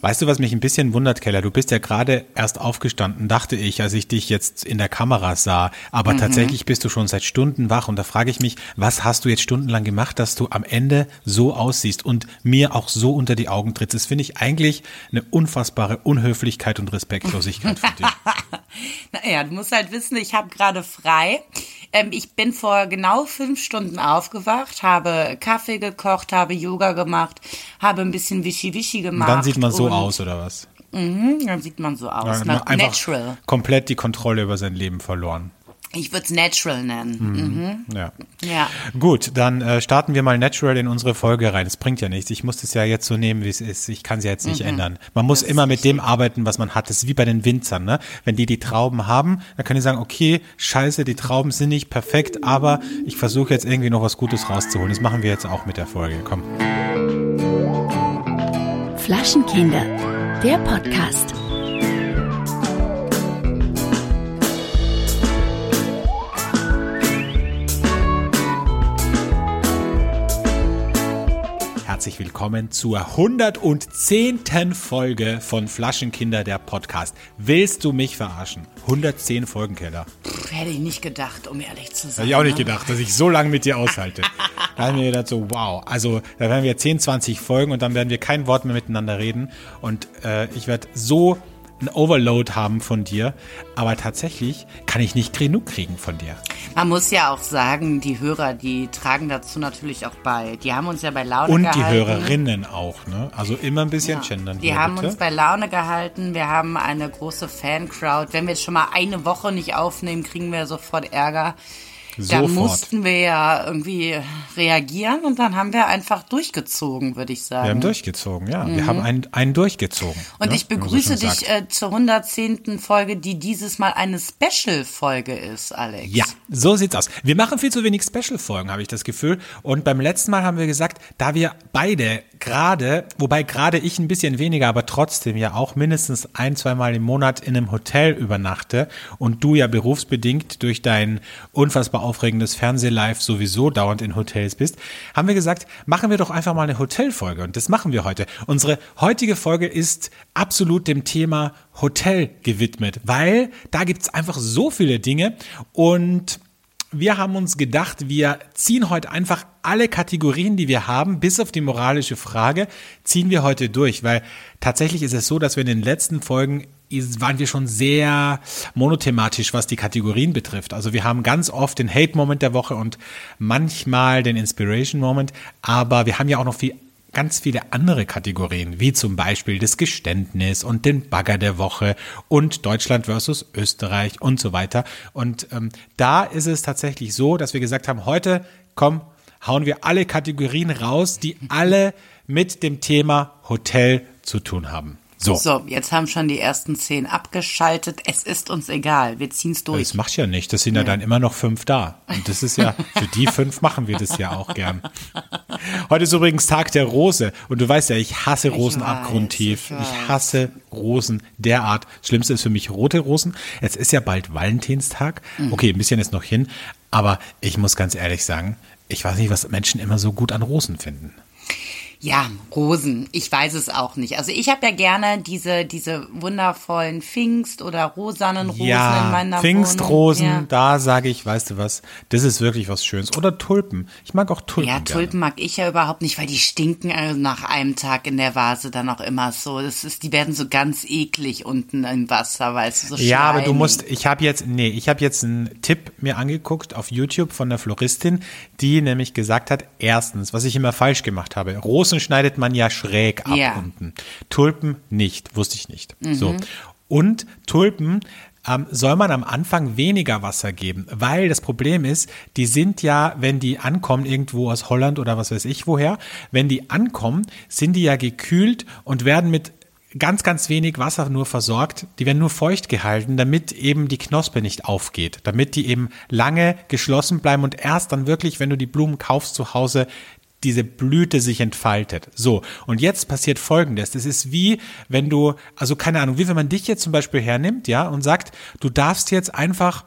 Weißt du, was mich ein bisschen wundert, Keller? Du bist ja gerade erst aufgestanden, dachte ich, als ich dich jetzt in der Kamera sah. Aber mhm. tatsächlich bist du schon seit Stunden wach. Und da frage ich mich, was hast du jetzt stundenlang gemacht, dass du am Ende so aussiehst und mir auch so unter die Augen trittst? Das finde ich eigentlich eine unfassbare Unhöflichkeit und Respektlosigkeit für dich. naja, du musst halt wissen, ich habe gerade frei. Ähm, ich bin vor genau fünf Stunden aufgewacht, habe Kaffee gekocht, habe Yoga gemacht, habe ein bisschen Wischi-Wischi gemacht. Und dann sieht man so aus, oder was? Mhm, dann sieht man so aus. Ja, einfach natural. komplett die Kontrolle über sein Leben verloren. Ich würde es Natural nennen. Mhm. Mhm. Ja. ja. Gut, dann äh, starten wir mal Natural in unsere Folge rein. Es bringt ja nichts. Ich muss es ja jetzt so nehmen, wie es ist. Ich kann es ja jetzt nicht mhm. ändern. Man muss das immer mit dem arbeiten, was man hat. Das ist wie bei den Winzern. Ne? Wenn die die Trauben haben, dann können die sagen, okay, scheiße, die Trauben sind nicht perfekt, aber ich versuche jetzt irgendwie noch was Gutes rauszuholen. Das machen wir jetzt auch mit der Folge. Komm. Flaschenkinder, der Podcast. Herzlich willkommen zur 110. Folge von Flaschenkinder, der Podcast. Willst du mich verarschen? 110 Folgen, Keller. Hätte ich nicht gedacht, um ehrlich zu sein. Hätte ich auch nicht ne? gedacht, dass ich so lange mit dir aushalte. da haben wir gedacht so, wow. Also da werden wir 10, 20 Folgen und dann werden wir kein Wort mehr miteinander reden. Und äh, ich werde so ein Overload haben von dir, aber tatsächlich kann ich nicht genug kriegen von dir. Man muss ja auch sagen, die Hörer, die tragen dazu natürlich auch bei. Die haben uns ja bei Laune Und gehalten. Und die Hörerinnen auch, ne? Also immer ein bisschen ja. gendern. Die hier, haben bitte. uns bei Laune gehalten. Wir haben eine große Fancrowd. Wenn wir jetzt schon mal eine Woche nicht aufnehmen, kriegen wir sofort Ärger. Sofort. Da mussten wir ja irgendwie reagieren und dann haben wir einfach durchgezogen, würde ich sagen. Wir haben durchgezogen, ja. Mhm. Wir haben einen, einen durchgezogen. Und ne? ich begrüße dich äh, zur 110. Folge, die dieses Mal eine Special-Folge ist, Alex. Ja, so sieht's aus. Wir machen viel zu wenig Special-Folgen, habe ich das Gefühl. Und beim letzten Mal haben wir gesagt, da wir beide gerade, wobei gerade ich ein bisschen weniger, aber trotzdem ja auch mindestens ein, zwei Mal im Monat in einem Hotel übernachte und du ja berufsbedingt durch dein unfassbar aufregendes Fernsehlive sowieso dauernd in Hotels bist, haben wir gesagt, machen wir doch einfach mal eine Hotelfolge und das machen wir heute. Unsere heutige Folge ist absolut dem Thema Hotel gewidmet, weil da gibt's einfach so viele Dinge und wir haben uns gedacht, wir ziehen heute einfach alle Kategorien, die wir haben, bis auf die moralische Frage, ziehen wir heute durch, weil tatsächlich ist es so, dass wir in den letzten Folgen waren wir schon sehr monothematisch, was die Kategorien betrifft. Also wir haben ganz oft den Hate-Moment der Woche und manchmal den Inspiration-Moment, aber wir haben ja auch noch viel ganz viele andere Kategorien, wie zum Beispiel das Geständnis und den Bagger der Woche und Deutschland versus Österreich und so weiter. Und ähm, da ist es tatsächlich so, dass wir gesagt haben, heute, komm, hauen wir alle Kategorien raus, die alle mit dem Thema Hotel zu tun haben. So. so, jetzt haben schon die ersten zehn abgeschaltet. Es ist uns egal. Wir ziehen es durch. Das macht ja nicht. Das sind ja. ja dann immer noch fünf da. Und das ist ja, für die fünf machen wir das ja auch gern. Heute ist übrigens Tag der Rose. Und du weißt ja, ich hasse Rosen ich weiß, abgrundtief. Ich, ich, hasse Rosen derart. Schlimmste ist für mich rote Rosen. Es ist ja bald Valentinstag. Mhm. Okay, ein bisschen ist noch hin. Aber ich muss ganz ehrlich sagen, ich weiß nicht, was Menschen immer so gut an Rosen finden. Ja, Rosen. Ich weiß es auch nicht. Also ich habe ja gerne diese, diese wundervollen Pfingst- oder rosanen Rosen ja, in meiner Pfingstrosen, ja. da sage ich, weißt du was, das ist wirklich was Schönes. Oder Tulpen. Ich mag auch Tulpen. Ja, Tulpen gerne. mag ich ja überhaupt nicht, weil die stinken also nach einem Tag in der Vase dann auch immer so. Das ist, die werden so ganz eklig unten im Wasser, weißt du, so Ja, aber du musst, ich habe jetzt, nee, ich habe jetzt einen Tipp mir angeguckt auf YouTube von der Floristin, die nämlich gesagt hat, erstens, was ich immer falsch gemacht habe, Rosen Rosen schneidet man ja schräg ab ja. unten. Tulpen nicht, wusste ich nicht. Mhm. So. Und Tulpen ähm, soll man am Anfang weniger Wasser geben, weil das Problem ist, die sind ja, wenn die ankommen, irgendwo aus Holland oder was weiß ich woher, wenn die ankommen, sind die ja gekühlt und werden mit ganz, ganz wenig Wasser nur versorgt. Die werden nur feucht gehalten, damit eben die Knospe nicht aufgeht, damit die eben lange geschlossen bleiben und erst dann wirklich, wenn du die Blumen kaufst zu Hause, diese Blüte sich entfaltet. So, und jetzt passiert Folgendes. Das ist wie, wenn du, also keine Ahnung, wie wenn man dich jetzt zum Beispiel hernimmt, ja, und sagt, du darfst jetzt einfach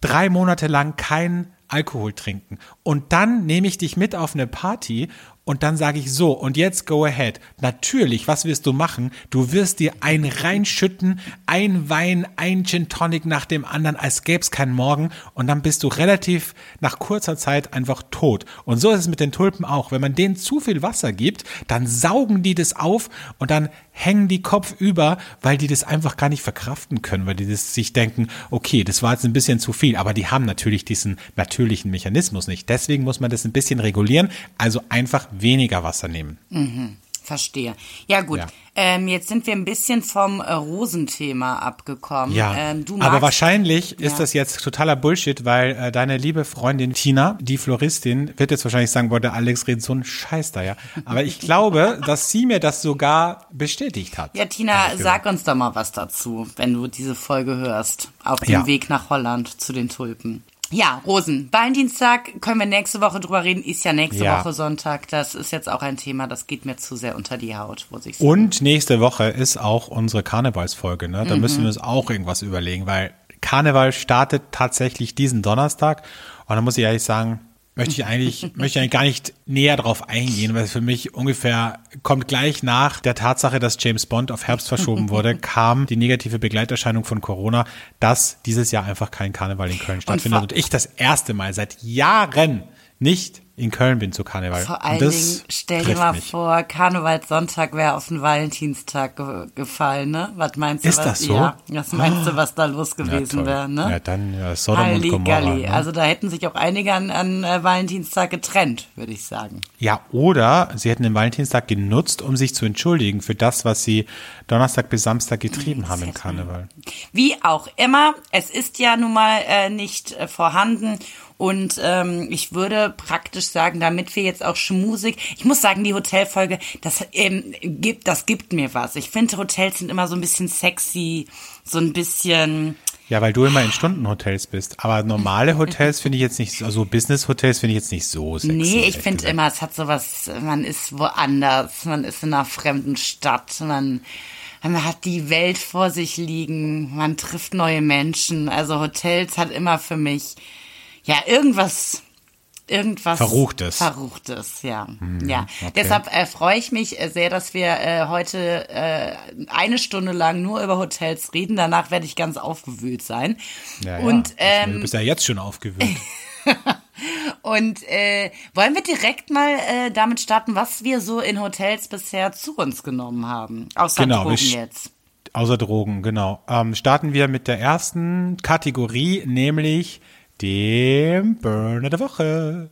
drei Monate lang keinen Alkohol trinken. Und dann nehme ich dich mit auf eine Party Und dann sage ich so, und jetzt go ahead. Natürlich, was wirst du machen? Du wirst dir ein reinschütten, ein Wein, ein Gin Tonic nach dem anderen, als gäbe es keinen Morgen. Und dann bist du relativ nach kurzer Zeit einfach tot. Und so ist es mit den Tulpen auch. Wenn man denen zu viel Wasser gibt, dann saugen die das auf und dann hängen die Kopf über, weil die das einfach gar nicht verkraften können, weil die das sich denken, okay, das war jetzt ein bisschen zu viel, aber die haben natürlich diesen natürlichen Mechanismus nicht. Deswegen muss man das ein bisschen regulieren, also einfach weniger Wasser nehmen. Mhm. Verstehe. Ja gut, ja. Ähm, jetzt sind wir ein bisschen vom äh, Rosenthema abgekommen. Ja, ähm, aber wahrscheinlich ja. ist das jetzt totaler Bullshit, weil äh, deine liebe Freundin Tina, die Floristin, wird jetzt wahrscheinlich sagen, boah, der Alex redet so ein Scheiß da, ja. Aber ich glaube, dass sie mir das sogar bestätigt hat. Ja, Tina, sag uns doch mal was dazu, wenn du diese Folge hörst, auf dem ja. Weg nach Holland zu den Tulpen. Ja, Rosen. Valentinstag können wir nächste Woche drüber reden. Ist ja nächste ja. Woche Sonntag. Das ist jetzt auch ein Thema, das geht mir zu sehr unter die Haut, muss ich sagen. Und nächste Woche ist auch unsere Karnevalsfolge. Ne? Da mhm. müssen wir uns auch irgendwas überlegen, weil Karneval startet tatsächlich diesen Donnerstag. Und da muss ich ehrlich sagen, möchte ich eigentlich, möchte ich eigentlich gar nicht näher drauf eingehen, weil für mich ungefähr kommt gleich nach der Tatsache, dass James Bond auf Herbst verschoben wurde, kam die negative Begleiterscheinung von Corona, dass dieses Jahr einfach kein Karneval in Köln stattfindet und, und ich das erste Mal seit Jahren nicht in Köln bin zu Karneval. Vor allen Dingen, stell dir mal mich. vor, Karnevalssonntag wäre auf den Valentinstag ge gefallen, ne? Was meinst du? Ist was, das so? Ja, was meinst du, was da los gewesen ja, wäre, ne? Ja, dann ja, Sodom Halli, und Gomorra. Ne? Also da hätten sich auch einige an, an äh, Valentinstag getrennt, würde ich sagen. Ja, oder sie hätten den Valentinstag genutzt, um sich zu entschuldigen für das, was sie Donnerstag bis Samstag getrieben das haben im Karneval. Wie auch immer, es ist ja nun mal äh, nicht äh, vorhanden und ähm, ich würde praktisch sagen, damit wir jetzt auch schmusig, ich muss sagen, die Hotelfolge, das ähm, gibt, das gibt mir was. Ich finde, Hotels sind immer so ein bisschen sexy, so ein bisschen. Ja, weil du immer in Stundenhotels bist. Aber normale Hotels finde ich jetzt nicht, also Business-Hotels finde ich jetzt nicht so sexy. Nee, ich finde immer, es hat sowas, man ist woanders, man ist in einer fremden Stadt, man, man hat die Welt vor sich liegen, man trifft neue Menschen. Also Hotels hat immer für mich ja, irgendwas, irgendwas Verruchtes. Verruchtes, ja. Hm, ja. Okay. Deshalb äh, freue ich mich äh, sehr, dass wir äh, heute äh, eine Stunde lang nur über Hotels reden. Danach werde ich ganz aufgewühlt sein. Ja, Und, ja. Ähm, du bist ja jetzt schon aufgewühlt. Und äh, wollen wir direkt mal äh, damit starten, was wir so in Hotels bisher zu uns genommen haben? Außer genau, Drogen jetzt. Außer Drogen, genau. Ähm, starten wir mit der ersten Kategorie, nämlich dem Burner der Woche.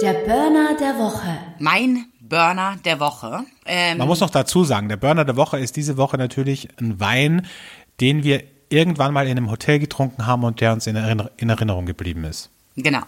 Der Burner der Woche. Mein Burner der Woche. Ähm Man muss noch dazu sagen, der Burner der Woche ist diese Woche natürlich ein Wein, den wir irgendwann mal in einem Hotel getrunken haben und der uns in, Erinnerung geblieben ist. Genau.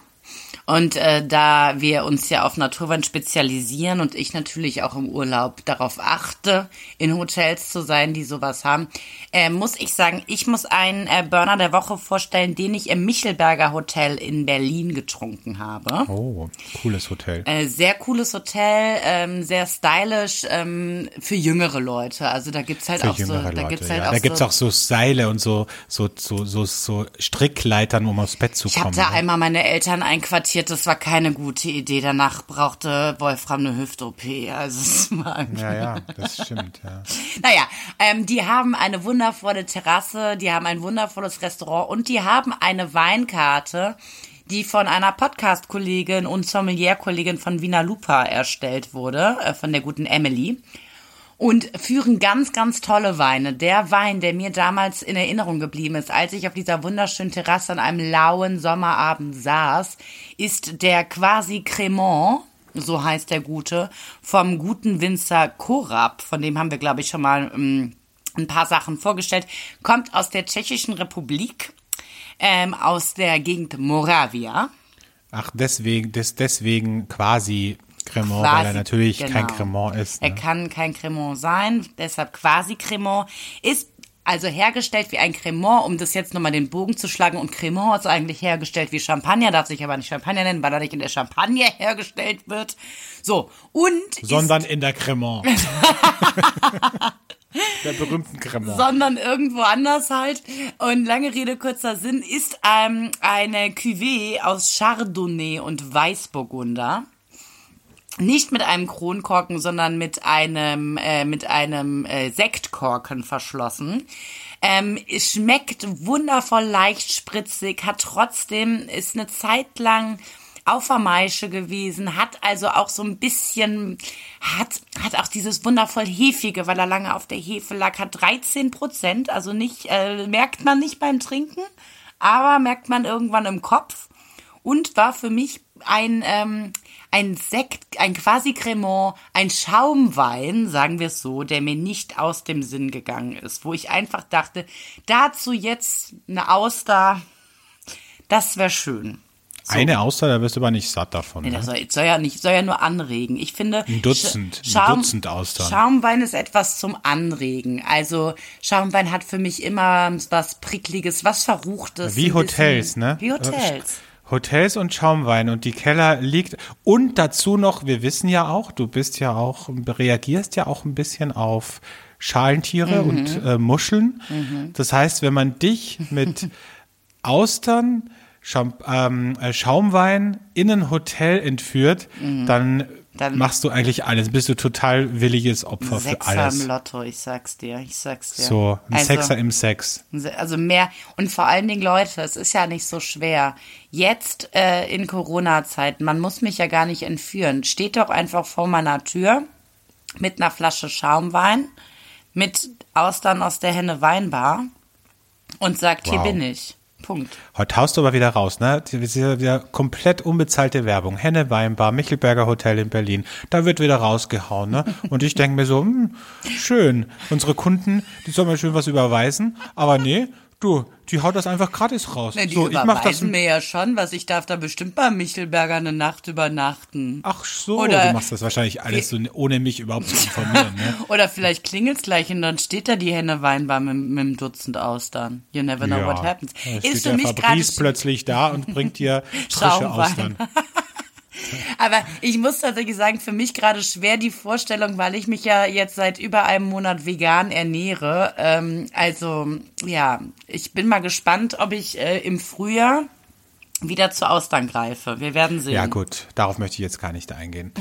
Und äh, da wir uns ja auf Naturwein spezialisieren und ich natürlich auch im Urlaub darauf achte, in Hotels zu sein, die sowas haben, äh, muss ich sagen, ich muss einen äh, Burner der Woche vorstellen, den ich im Michelberger Hotel in Berlin getrunken habe. Oh, cooles Hotel. Äh, sehr cooles Hotel, ähm, sehr stylisch ähm, für jüngere Leute. Also da gibt's halt für auch so, Leute, da gibt's halt ja. auch da gibt's so, auch so Seile und so so so so, so Strickleitern, um aufs Bett zu ich kommen. Ich hatte ne? einmal meine Eltern einquartiert passiert, das war keine gute Idee. Danach brauchte Wolfram eine Hüft-OP. Also es war ja, ja, das stimmt, ja. naja, ähm, die haben eine wundervolle Terrasse, die haben ein wundervolles Restaurant und die haben eine Weinkarte, die von einer Podcast-Kollegin und Sommelier-Kollegin von Wiener Lupa erstellt wurde, äh, von der guten Emily und führen ganz, ganz tolle Weine. Der Wein, der mir damals in Erinnerung geblieben ist, als ich auf dieser wunderschönen Terrasse an einem lauen Sommerabend saß, ist der quasi Cremant, so heißt der gute, vom guten Winzer Korab, von dem haben wir, glaube ich, schon mal ähm, ein paar Sachen vorgestellt, kommt aus der Tschechischen Republik, ähm, aus der Gegend Moravia. Ach, deswegen, des, deswegen quasi Cremant, weil er natürlich genau. kein Cremant ist. Ne? Er kann kein Cremant sein, deshalb quasi Cremant. Ist also hergestellt wie ein Cremant, um das jetzt nochmal den Bogen zu schlagen. Und Cremant ist eigentlich hergestellt wie Champagner, darf sich aber nicht Champagner nennen, weil er nicht in der Champagne hergestellt wird. So, und. Sondern in der Cremant. der berühmten Cremant. Sondern irgendwo anders halt. Und lange Rede, kurzer Sinn, ist ähm, eine Cuvée aus Chardonnay und Weißburgunder. Nicht mit einem Kronkorken, sondern mit einem äh, mit einem äh, Sektkorken verschlossen. Ähm, schmeckt wundervoll leicht spritzig, hat trotzdem ist eine Zeit lang auf der Maische gewesen, hat also auch so ein bisschen, hat, hat auch dieses wundervoll Hefige, weil er lange auf der Hefe lag, hat 13 Prozent, also nicht, äh, merkt man nicht beim Trinken, aber merkt man irgendwann im Kopf und war für mich ein, ähm, ein Sekt, ein quasi Cremant, ein Schaumwein, sagen wir es so, der mir nicht aus dem Sinn gegangen ist, wo ich einfach dachte, dazu jetzt eine Auster, das wäre schön. So. Eine Auster, da wirst du aber nicht satt davon. Nee, das ne? soll, soll, ja nicht, soll ja nur anregen. Ich finde. Ein Dutzend, Schaum, ein Dutzend Austern. Schaumwein ist etwas zum Anregen. Also Schaumwein hat für mich immer was Prickliges, was Verruchtes. Wie Hotels, ne? Wie Hotels. Hotels und Schaumwein und die Keller liegt und dazu noch, wir wissen ja auch, du bist ja auch, reagierst ja auch ein bisschen auf Schalentiere mhm. und äh, Muscheln. Mhm. Das heißt, wenn man dich mit Austern, Schaum, ähm, äh, Schaumwein in ein Hotel entführt, mhm. dann dann machst du eigentlich alles. Bist du total williges Opfer Sechser für alles. im Lotto, ich sag's dir, ich sag's dir. So, ein also, Sechser im Sex. Also mehr und vor allen Dingen Leute, es ist ja nicht so schwer. Jetzt äh, in Corona-Zeiten, man muss mich ja gar nicht entführen. Steht doch einfach vor meiner Tür mit einer Flasche Schaumwein, mit Austern aus der Henne Weinbar und sagt, wow. hier bin ich. Punkt. Heute haust du aber wieder raus, ne? Wieder komplett unbezahlte Werbung. Henne Weinbar, Michelberger Hotel in Berlin. Da wird wieder rausgehauen, ne? Und ich denke mir so, hm, schön. Unsere Kunden, die sollen mir schön was überweisen. Aber nee, Du, die haut das einfach gratis raus. Na, die so, ich mach das mir ja schon, was ich darf da bestimmt bei Michelberger eine Nacht übernachten. Ach so, Oder du machst das wahrscheinlich alles so, ohne mich überhaupt zu informieren. Ne? Oder vielleicht klingelt's gleich und dann steht da die Henne Weinbar mit, mit einem Dutzend Austern. You never know ja, what happens. Ist für mich gerade plötzlich da und bringt dir frische Austern. Aber ich muss tatsächlich sagen, für mich gerade schwer die Vorstellung, weil ich mich ja jetzt seit über einem Monat vegan ernähre. Ähm, also ja, ich bin mal gespannt, ob ich äh, im Frühjahr wieder zu Austern greife. Wir werden sehen. Ja gut, darauf möchte ich jetzt gar nicht eingehen.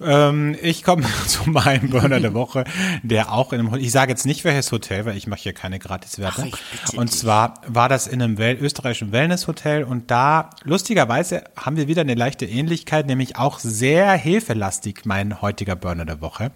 ähm, ich komme zu meinem Burner der Woche, der auch in einem, ich sage jetzt nicht welches Hotel, weil ich mache hier keine Gratiswerbung. Und zwar war das in einem Wel österreichischen Wellnesshotel und da lustigerweise haben wir wieder eine leichte Ähnlichkeit, nämlich auch sehr hefelastig mein heutiger Burner der Woche.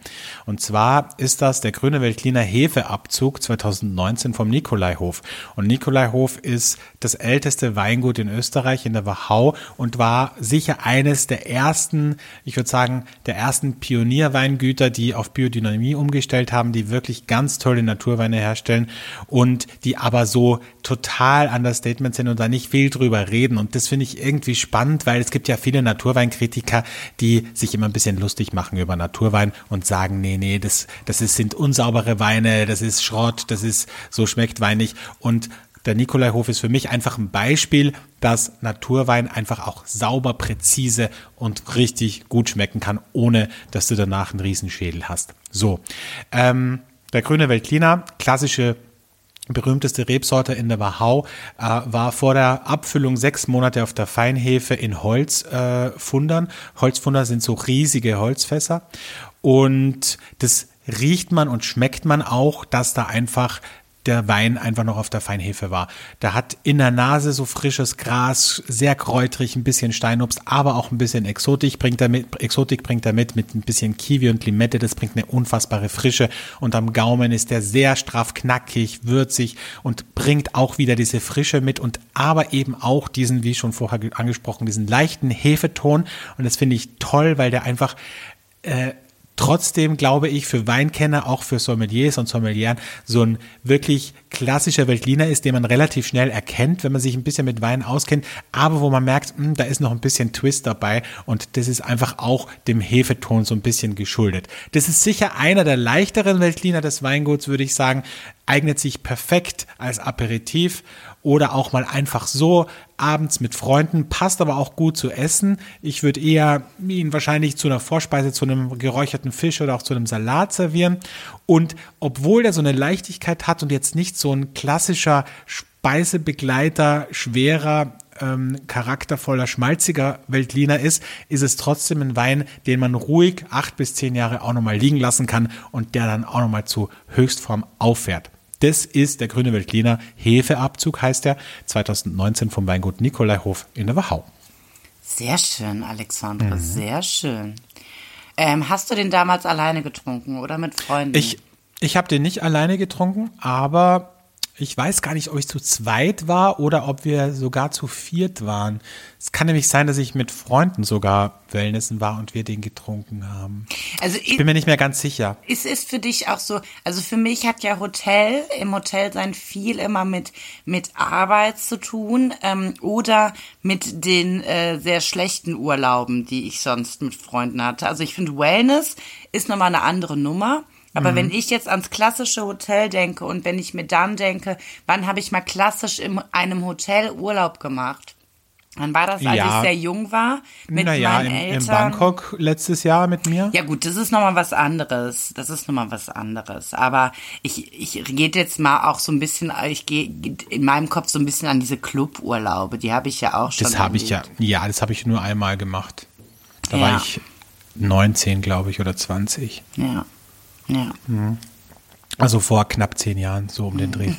Und zwar ist das der Grüne Weltliner Hefeabzug 2019 vom Nikolaihof. Und Nikolaihof ist das älteste Weingut in Österreich in der Wachau und war sicher eines der ersten, ich würde sagen, der ersten Pionierweingüter, die auf Biodynamie umgestellt haben, die wirklich ganz tolle Naturweine herstellen und die aber so total Understatement sind und da nicht viel drüber reden. Und das finde ich irgendwie spannend, weil es gibt ja viele Naturweinkritiker, die sich immer ein bisschen lustig machen über Naturwein und sagen, nee, nee, das, das ist, sind unsaubere Weine, das ist Schrott, das ist, so schmeckt Wein nicht. Und der Nikolaihof ist für mich einfach ein Beispiel, dass Naturwein einfach auch sauber, präzise und richtig gut schmecken kann, ohne dass du danach einen Riesenschädel hast. So, ähm, der grüne Veltliner, klassische berühmteste Rebsorte in der Wachau, äh, war vor der Abfüllung sechs Monate auf der Feinhefe in Holzfundern. Äh, Holzfunder sind so riesige Holzfässer und das riecht man und schmeckt man auch, dass da einfach der Wein einfach noch auf der Feinhefe war. Der hat in der Nase so frisches Gras, sehr kräutrig, ein bisschen Steinobst, aber auch ein bisschen Exotik bringt er mit, Exotik bringt er mit, mit ein bisschen Kiwi und Limette, das bringt eine unfassbare Frische. Und am Gaumen ist der sehr straff, knackig, würzig und bringt auch wieder diese Frische mit und aber eben auch diesen, wie schon vorher angesprochen, diesen leichten Hefeton. Und das finde ich toll, weil der einfach äh, trotzdem glaube ich für Weinkenner, auch für Sommeliers und Sommelieren, so ein wirklich klassischer Veltliner ist, den man relativ schnell erkennt, wenn man sich ein bisschen mit Wein auskennt, aber wo man merkt, mh, hm, da ist noch ein bisschen Twist dabei und das ist einfach auch dem Hefeton so ein bisschen geschuldet. Das ist sicher einer der leichteren Veltliner des Weinguts, würde ich sagen, eignet sich perfekt als Aperitif oder auch mal einfach so abends mit Freunden, passt aber auch gut zu essen. Ich würde eher ihn wahrscheinlich zu einer Vorspeise, zu einem geräucherten Fisch oder auch zu einem Salat servieren. Und obwohl er so eine Leichtigkeit hat und jetzt nicht so ein klassischer Speisebegleiter, schwerer ähm, charaktervoller, schmalziger Weltliner ist, ist es trotzdem ein Wein, den man ruhig acht bis zehn Jahre auch nochmal liegen lassen kann und der dann auch nochmal zu Höchstform auffährt. Das ist der grüne Weltliner Hefeabzug, heißt er, 2019 vom Weingut Nikolaihof in der Wachau. Sehr schön, Alexandre, mhm. sehr schön. Ähm, hast du den damals alleine getrunken oder mit Freunden? Ich, ich habe den nicht alleine getrunken, aber ich weiß gar nicht, ob ich zu zweit war oder ob wir sogar zu viert waren. Es kann nämlich sein, dass ich mit Freunden sogar Wellnessen war und wir den getrunken haben. Also ich bin mir nicht mehr ganz sicher. Ist es für dich auch so, also für mich hat ja Hotel, im Hotel sein viel immer mit, mit Arbeit zu tun ähm, oder mit den äh, sehr schlechten Urlauben, die ich sonst mit Freunden hatte. Also ich finde Wellness ist nochmal eine andere Nummer. Aber mhm. wenn ich jetzt ans klassische Hotel denke und wenn ich mir dann denke, wann habe ich mal klassisch in einem Hotel Urlaub gemacht? Wann war das, als ja. ich sehr jung war? Mit naja, meinen Eltern? in Bangkok letztes Jahr mit mir. Ja gut, das ist nochmal was anderes. Das ist nochmal was anderes. Aber ich, ich gehe jetzt mal auch so ein bisschen, ich gehe in meinem Kopf so ein bisschen an diese Cluburlaube. Die habe ich ja auch schon Das habe ich ja, ja, das habe ich nur einmal gemacht. Da ja. war ich 19, glaube ich, oder 20. Ja. Ja. Mhm. Also vor knapp zehn Jahren, so um den Dreh.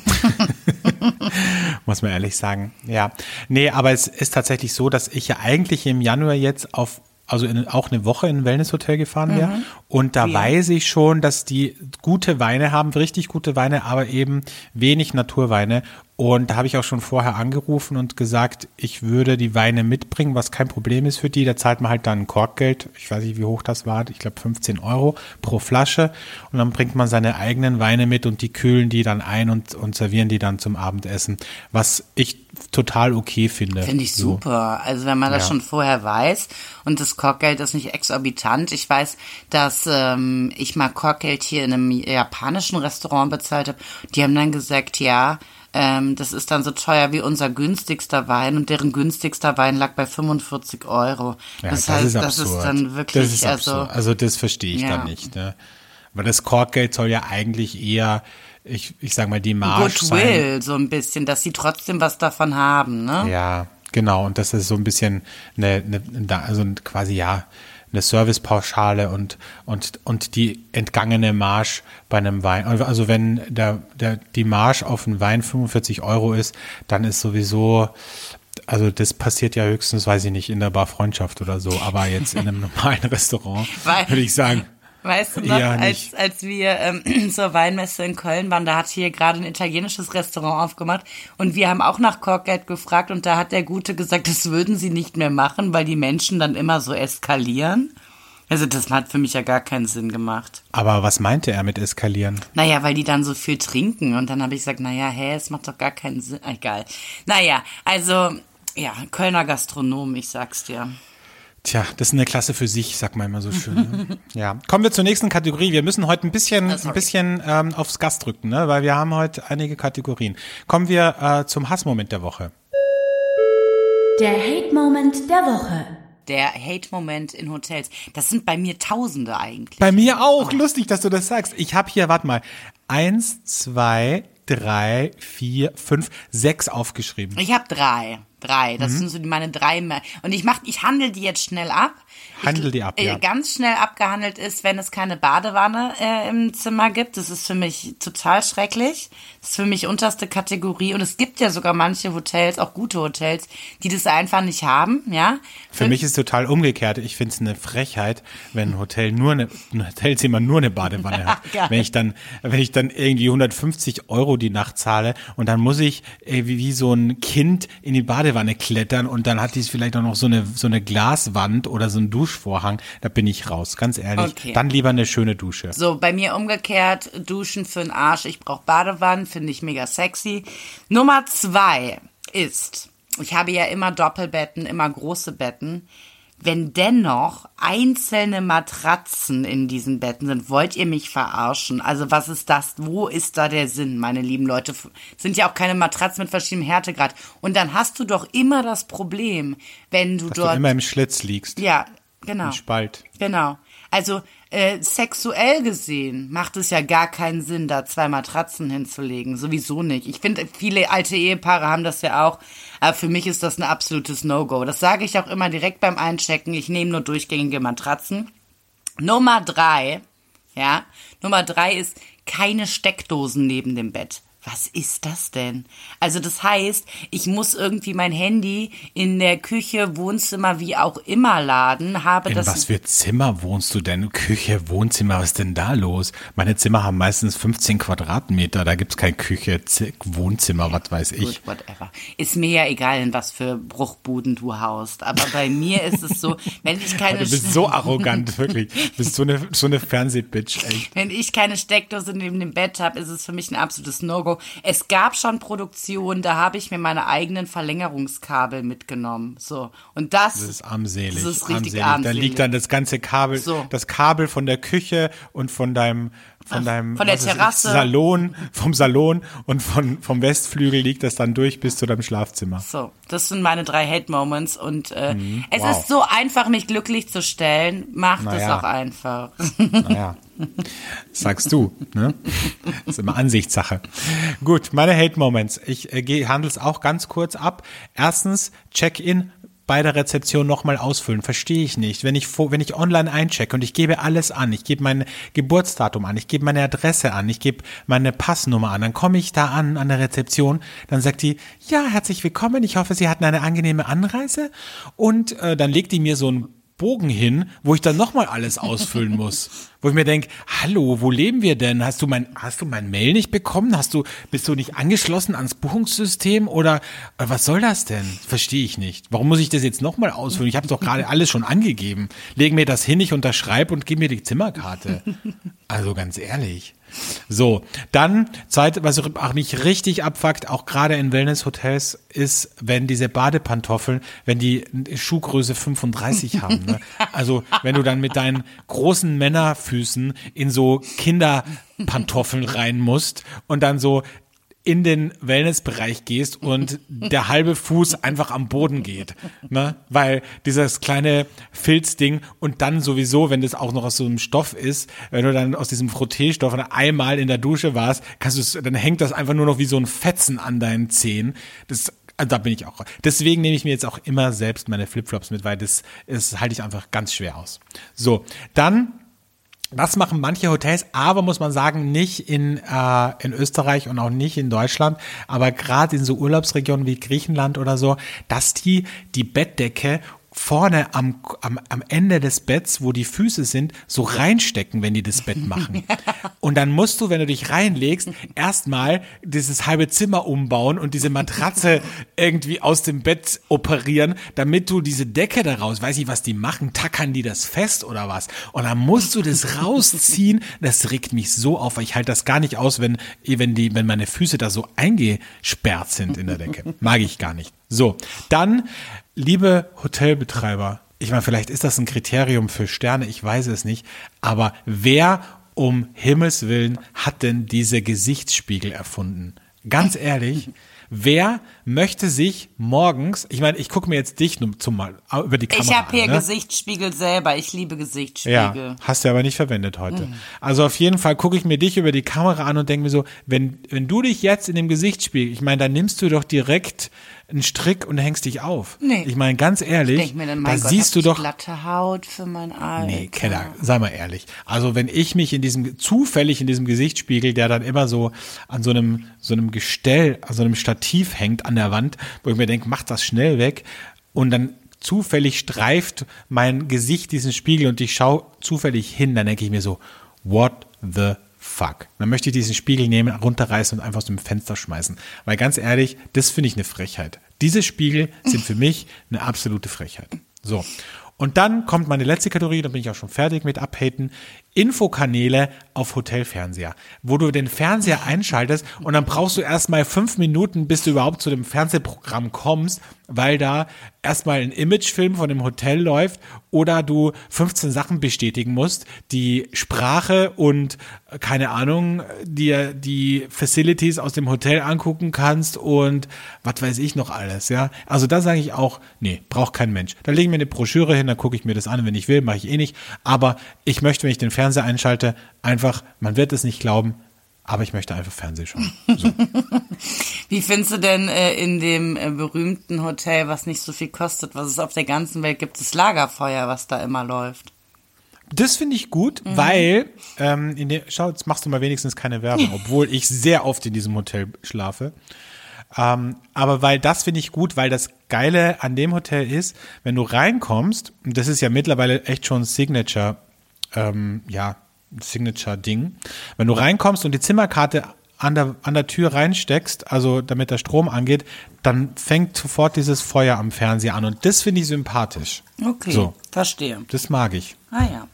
Muss man ehrlich sagen. Ja. Nee, aber es ist tatsächlich so, dass ich ja eigentlich im Januar jetzt auf also in, auch eine Woche in ein Wellnesshotel gefahren wäre. Mhm. Und da ja. weiß ich schon, dass die gute Weine haben, richtig gute Weine, aber eben wenig Naturweine. Und da habe ich auch schon vorher angerufen und gesagt, ich würde die Weine mitbringen, was kein Problem ist für die. Da zahlt man halt dann Korkgeld. Ich weiß nicht, wie hoch das war. Ich glaube 15 Euro pro Flasche. Und dann bringt man seine eigenen Weine mit und die kühlen die dann ein und, und servieren die dann zum Abendessen. Was ich total okay finde. Finde ich so. super. Also wenn man das ja. schon vorher weiß und das Korkgeld ist nicht exorbitant. Ich weiß, dass ähm, ich mal Korkgeld hier in einem japanischen Restaurant bezahlt habe. Die haben dann gesagt, ja, ähm, das ist dann so teuer wie unser günstigster Wein und deren günstigster Wein lag bei 45 Euro. Ja, das, das heißt, ist das ist dann wirklich, das ist also, also das verstehe ich ja. dann nicht. Ne? Weil das Korkgeld soll ja eigentlich eher ich, ich sag mal, die Marge Goodwill, sein. so ein bisschen, dass sie trotzdem was davon haben, ne? Ja, genau. Und das ist so ein bisschen eine, eine also quasi ja, eine Servicepauschale und, und, und die entgangene Marge bei einem Wein. Also wenn der, der, die Marge auf einen Wein 45 Euro ist, dann ist sowieso, also das passiert ja höchstens, weiß ich nicht, in der Bar Freundschaft oder so, aber jetzt in einem normalen Restaurant, würde ich sagen. Weißt du noch, als, als wir ähm, zur Weinmesse in Köln waren, da hat hier gerade ein italienisches Restaurant aufgemacht und wir haben auch nach Korkgeld gefragt und da hat der Gute gesagt, das würden sie nicht mehr machen, weil die Menschen dann immer so eskalieren. Also das hat für mich ja gar keinen Sinn gemacht. Aber was meinte er mit eskalieren? Naja, weil die dann so viel trinken und dann habe ich gesagt, naja, hä, es macht doch gar keinen Sinn. Egal. Naja, also ja, Kölner Gastronom, ich sag's dir. Tja, das ist eine Klasse für sich, sagt man immer so schön. Ne? ja, kommen wir zur nächsten Kategorie. Wir müssen heute ein bisschen, oh, ein bisschen ähm, aufs Gas drücken, ne? weil wir haben heute einige Kategorien. Kommen wir äh, zum Hassmoment der Woche. Der Hate-Moment der Woche. Der Hate-Moment in Hotels. Das sind bei mir Tausende eigentlich. Bei mir auch. Oh. Lustig, dass du das sagst. Ich habe hier, warte mal, eins, zwei, drei, vier, fünf, sechs aufgeschrieben. Ich habe drei. Drei. Das mhm. sind so meine drei. Und ich mach, ich handle die jetzt schnell ab. Handel die ab, ja. Ganz schnell abgehandelt ist, wenn es keine Badewanne äh, im Zimmer gibt. Das ist für mich total schrecklich. Das ist für mich unterste Kategorie. Und es gibt ja sogar manche Hotels, auch gute Hotels, die das einfach nicht haben, ja. Für, für mich ist total umgekehrt. Ich finde es eine Frechheit, wenn ein Hotel nur eine, ein Hotelzimmer nur eine Badewanne hat. wenn ich dann, wenn ich dann irgendwie 150 Euro die Nacht zahle und dann muss ich äh, wie, wie so ein Kind in die Badewanne klettern und dann hat die vielleicht auch noch so eine, so eine Glaswand oder so ein Duschvorhang, da bin ich raus, ganz ehrlich. Okay. Dann lieber eine schöne Dusche. So, bei mir umgekehrt, Duschen für den Arsch, ich brauche Badewannen, finde ich mega sexy. Nummer zwei ist, ich habe ja immer Doppelbetten, immer große Betten. Wenn dennoch einzelne Matratzen in diesen Betten sind, wollt ihr mich verarschen? Also was ist das? Wo ist da der Sinn, meine lieben Leute? Sind ja auch keine Matratzen mit verschiedenem Härtegrad. Und dann hast du doch immer das Problem, wenn du Dass dort du immer im Schlitz liegst. Ja, genau. Im Spalt. Genau. Also äh, sexuell gesehen macht es ja gar keinen Sinn, da zwei Matratzen hinzulegen. Sowieso nicht. Ich finde, viele alte Ehepaare haben das ja auch. Aber für mich ist das ein absolutes No-Go. Das sage ich auch immer direkt beim Einchecken. Ich nehme nur durchgängige Matratzen. Nummer drei, ja, Nummer drei ist keine Steckdosen neben dem Bett was ist das denn? Also das heißt, ich muss irgendwie mein Handy in der Küche, Wohnzimmer, wie auch immer laden, habe in das. was für Zimmer wohnst du denn? Küche, Wohnzimmer, was ist denn da los? Meine Zimmer haben meistens 15 Quadratmeter, da gibt's keine Küche, Wohnzimmer, was weiß ich. Gut, whatever. Ist mir ja egal, in was für Bruchbuden du haust, aber bei mir ist es so, wenn ich keine... du bist so arrogant, wirklich. Du bist so eine, so eine Fernsehbitch, echt. Wenn ich keine Steckdose neben dem Bett habe, ist es für mich ein absolutes No-Go es gab schon Produktionen, da habe ich mir meine eigenen Verlängerungskabel mitgenommen. So. Und das, das ist armselig. Das ist richtig armselig. armselig. Da liegt dann das ganze Kabel, so. das Kabel von der Küche und von deinem von deinem von der Terrasse. Salon, vom Salon und von, vom Westflügel liegt das dann durch bis zu deinem Schlafzimmer. So, das sind meine drei Hate-Moments und äh, mhm, es wow. ist so einfach, mich glücklich zu stellen. Macht naja. es auch einfach. Naja. Sagst du, ne? Das ist immer Ansichtssache. Gut, meine Hate Moments. Ich äh, handle es auch ganz kurz ab. Erstens, Check-in bei der Rezeption nochmal ausfüllen. Verstehe ich nicht. Wenn ich, wenn ich online einchecke und ich gebe alles an, ich gebe mein Geburtsdatum an, ich gebe meine Adresse an, ich gebe meine Passnummer an, dann komme ich da an, an der Rezeption, dann sagt die, ja, herzlich willkommen, ich hoffe, Sie hatten eine angenehme Anreise und äh, dann legt die mir so ein Bogen hin, wo ich dann nochmal alles ausfüllen muss. Wo ich mir denke, hallo, wo leben wir denn? Hast du mein, hast du mein Mail nicht bekommen? Hast du, bist du nicht angeschlossen ans Buchungssystem? Oder äh, was soll das denn? Verstehe ich nicht. Warum muss ich das jetzt nochmal ausfüllen? Ich habe doch gerade alles schon angegeben. Leg mir das hin, ich unterschreibe und gib mir die Zimmerkarte. Also ganz ehrlich. So, dann, zweit, was auch mich richtig abfuckt, auch gerade in Wellnesshotels, ist, wenn diese Badepantoffeln, wenn die Schuhgröße 35 haben. Ne? Also, wenn du dann mit deinen großen Männerfüßen in so Kinderpantoffeln rein musst und dann so in den Wellnessbereich gehst und der halbe Fuß einfach am Boden geht, ne? Weil dieses kleine Filzding und dann sowieso, wenn das auch noch aus so einem Stoff ist, wenn du dann aus diesem Frotteestoff einmal in der Dusche warst, kannst du dann hängt das einfach nur noch wie so ein Fetzen an deinen Zehen. Das also da bin ich auch. Deswegen nehme ich mir jetzt auch immer selbst meine Flipflops mit, weil das, das halte ich einfach ganz schwer aus. So, dann das machen manche Hotels, aber muss man sagen, nicht in, äh, in Österreich und auch nicht in Deutschland, aber gerade in so Urlaubsregionen wie Griechenland oder so, dass die die Bettdecke vorne am, am, am Ende des Betts, wo die Füße sind, so reinstecken, wenn die das Bett machen. Und dann musst du, wenn du dich reinlegst, erstmal dieses halbe Zimmer umbauen und diese Matratze irgendwie aus dem Bett operieren, damit du diese Decke daraus, weiß ich, was die machen, tackern die das fest oder was? Und dann musst du das rausziehen. Das regt mich so auf, weil ich halte das gar nicht aus, wenn, wenn die, wenn meine Füße da so eingesperrt sind in der Decke. Mag ich gar nicht. So, dann liebe Hotelbetreiber, ich meine, vielleicht ist das ein Kriterium für Sterne, ich weiß es nicht, aber wer um Himmels Willen hat denn diese Gesichtsspiegel erfunden? Ganz ehrlich, wer möchte sich morgens, ich meine, ich gucke mir jetzt dich zum mal über die Kamera Ich habe hier ne? Gesichtsspiegel selber, ich liebe Gesichtsspiegel. Ja, hast du aber nicht verwendet heute. Mhm. Also auf jeden Fall gucke ich mir dich über die Kamera an und denke mir so, wenn, wenn du dich jetzt in dem Gesichtsspiegel, ich meine, dann nimmst du doch direkt einen Strick und hängst dich auf. Nee. Ich meine, ganz ehrlich, ich mir dann, da Gott, siehst du doch glatte Haut für mein Alter. Nee, Keller, sei mal ehrlich. Also, wenn ich mich in diesem zufällig in diesem Gesichtsspiegel, der dann immer so an so einem so einem Gestell, an so einem Stativ hängt an der Wand, wo ich mir denke, mach das schnell weg und dann zufällig streift mein Gesicht diesen Spiegel und ich schaue zufällig hin, dann denke ich mir so, what the fuck. Dann möchte ich diesen Spiegel nehmen, runterreißen und einfach aus dem Fenster schmeißen. Weil ganz ehrlich, das finde ich eine Frechheit. Diese Spiegel sind für mich eine absolute Frechheit. So. Und dann kommt meine letzte Kategorie, da bin ich auch schon fertig mit Abhaten. Infokanäle auf Hotelfernseher, wo du den Fernseher einschaltest und dann brauchst du erstmal fünf Minuten, bis du überhaupt zu dem Fernsehprogramm kommst, weil da erstmal ein Imagefilm von dem Hotel läuft oder du 15 Sachen bestätigen musst, die Sprache und äh, keine Ahnung, dir die Facilities aus dem Hotel angucken kannst und was weiß ich noch alles, ja. Also da sage ich auch, nee, braucht kein Mensch. Da legen wir eine Broschüre hin, dann gucke ich mir das an, wenn ich will, mache ich eh nicht, aber ich möchte, wenn ich den Fernseher Fernseher einschalte, einfach, man wird es nicht glauben, aber ich möchte einfach Fernsehen schauen. So. Wie findest du denn äh, in dem äh, berühmten Hotel, was nicht so viel kostet, was es auf der ganzen Welt gibt, das Lagerfeuer, was da immer läuft? Das finde ich gut, mhm. weil, ähm, in der, schau, jetzt machst du mal wenigstens keine Werbung, obwohl ich sehr oft in diesem Hotel schlafe. Ähm, aber weil das finde ich gut, weil das Geile an dem Hotel ist, wenn du reinkommst, und das ist ja mittlerweile echt schon Signature, ähm, ja, Signature-Ding. Wenn du reinkommst und die Zimmerkarte an der, an der Tür reinsteckst, also damit der Strom angeht, dann fängt sofort dieses Feuer am Fernseher an. Und das finde ich sympathisch. Okay, so. verstehe. Das mag ich. Ah ja.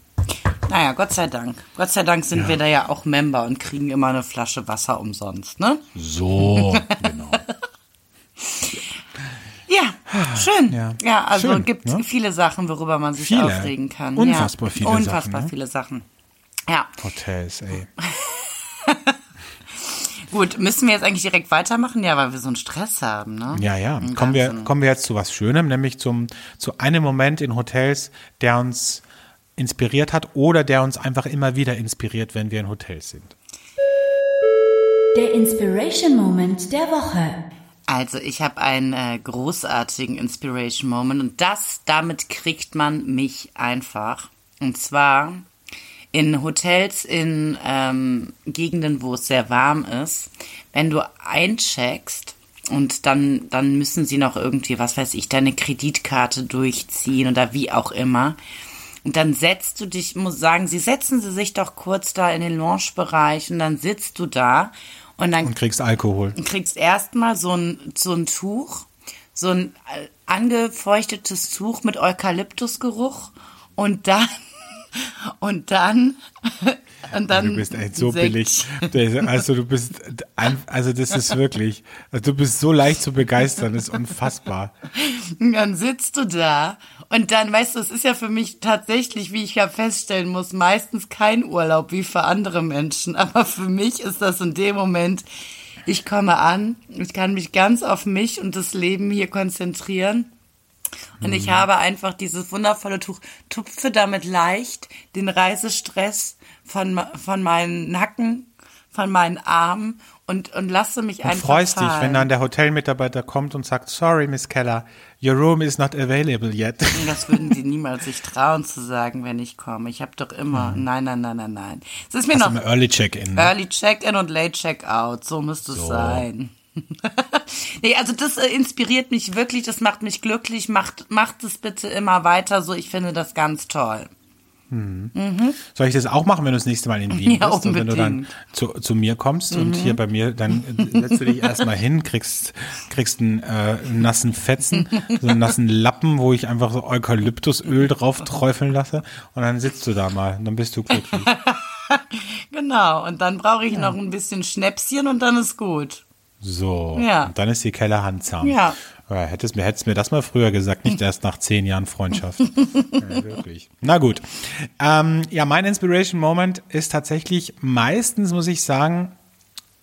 Naja, Gott sei Dank. Gott sei Dank sind ja. wir da ja auch Member und kriegen immer eine Flasche Wasser umsonst, ne? So, genau. Ja, schön. Ja, ja also schön, gibt ne? viele Sachen, worüber man sich viele. aufregen kann. Unfassbar ja. viele Unfassbar Sachen. Ne? viele Sachen. Ja. Hotels, ey. Gut, müssen wir jetzt eigentlich direkt weitermachen? Ja, weil wir so einen Stress haben, ne? Ja, ja. Kommen wir, kommen wir jetzt zu was Schönem, nämlich zum, zu einem Moment in Hotels, der uns inspiriert hat oder der uns einfach immer wieder inspiriert, wenn wir in Hotels sind. Der Inspiration Moment der Woche. Also ich habe einen äh, großartigen Inspiration Moment und das, damit kriegt man mich einfach. Und zwar in Hotels in ähm, Gegenden, wo es sehr warm ist, wenn du eincheckst und dann, dann müssen sie noch irgendwie, was weiß ich, deine Kreditkarte durchziehen oder wie auch immer. Und dann setzt du dich, muss sagen, sie setzen sie sich doch kurz da in den Lounge-Bereich und dann sitzt du da und dann und kriegst Alkohol. Und kriegst erstmal so ein, so ein Tuch, so ein äh, angefeuchtetes Tuch mit Eukalyptusgeruch und dann und dann und dann du bist echt so Sekt. billig. Also du bist also das ist wirklich, also du bist so leicht zu begeistern, das ist unfassbar. Und dann sitzt du da und dann weißt du, es ist ja für mich tatsächlich, wie ich ja feststellen muss, meistens kein Urlaub wie für andere Menschen, aber für mich ist das in dem Moment ich komme an, ich kann mich ganz auf mich und das Leben hier konzentrieren und ich mhm. habe einfach dieses wundervolle Tuch, tupfe damit leicht den Reisestress von, von meinen Nacken, von meinen Armen und, und lasse mich und einfach. Du freust fallen. dich, wenn dann der Hotelmitarbeiter kommt und sagt, sorry, Miss Keller, your room is not available yet. Das würden sie niemals sich trauen zu sagen, wenn ich komme. Ich habe doch immer, mhm. nein, nein, nein, nein, nein. Es ist mir Hast noch. Early Check-in. Ne? Early Check-in und Late Check-out, so müsste so. es sein. nee, also das äh, inspiriert mich wirklich, das macht mich glücklich. Macht, macht es bitte immer weiter so. Ich finde das ganz toll. Mhm. Mhm. Soll ich das auch machen, wenn du das nächste Mal in Wien ja, bist unbedingt. und wenn du dann zu, zu mir kommst mhm. und hier bei mir, dann setzt du dich erstmal hin, kriegst, kriegst einen, äh, nassen Fetzen, so einen nassen Lappen, wo ich einfach so Eukalyptusöl drauf träufeln lasse und dann sitzt du da mal und dann bist du glücklich. genau, und dann brauche ich ja. noch ein bisschen Schnäpschen und dann ist gut. So, ja. und dann ist die Keller handzahm. Ja. Ja hättest mir, hättest mir das mal früher gesagt, nicht erst nach zehn Jahren Freundschaft. ja, wirklich. Na gut. Ähm, ja, mein Inspiration Moment ist tatsächlich meistens, muss ich sagen,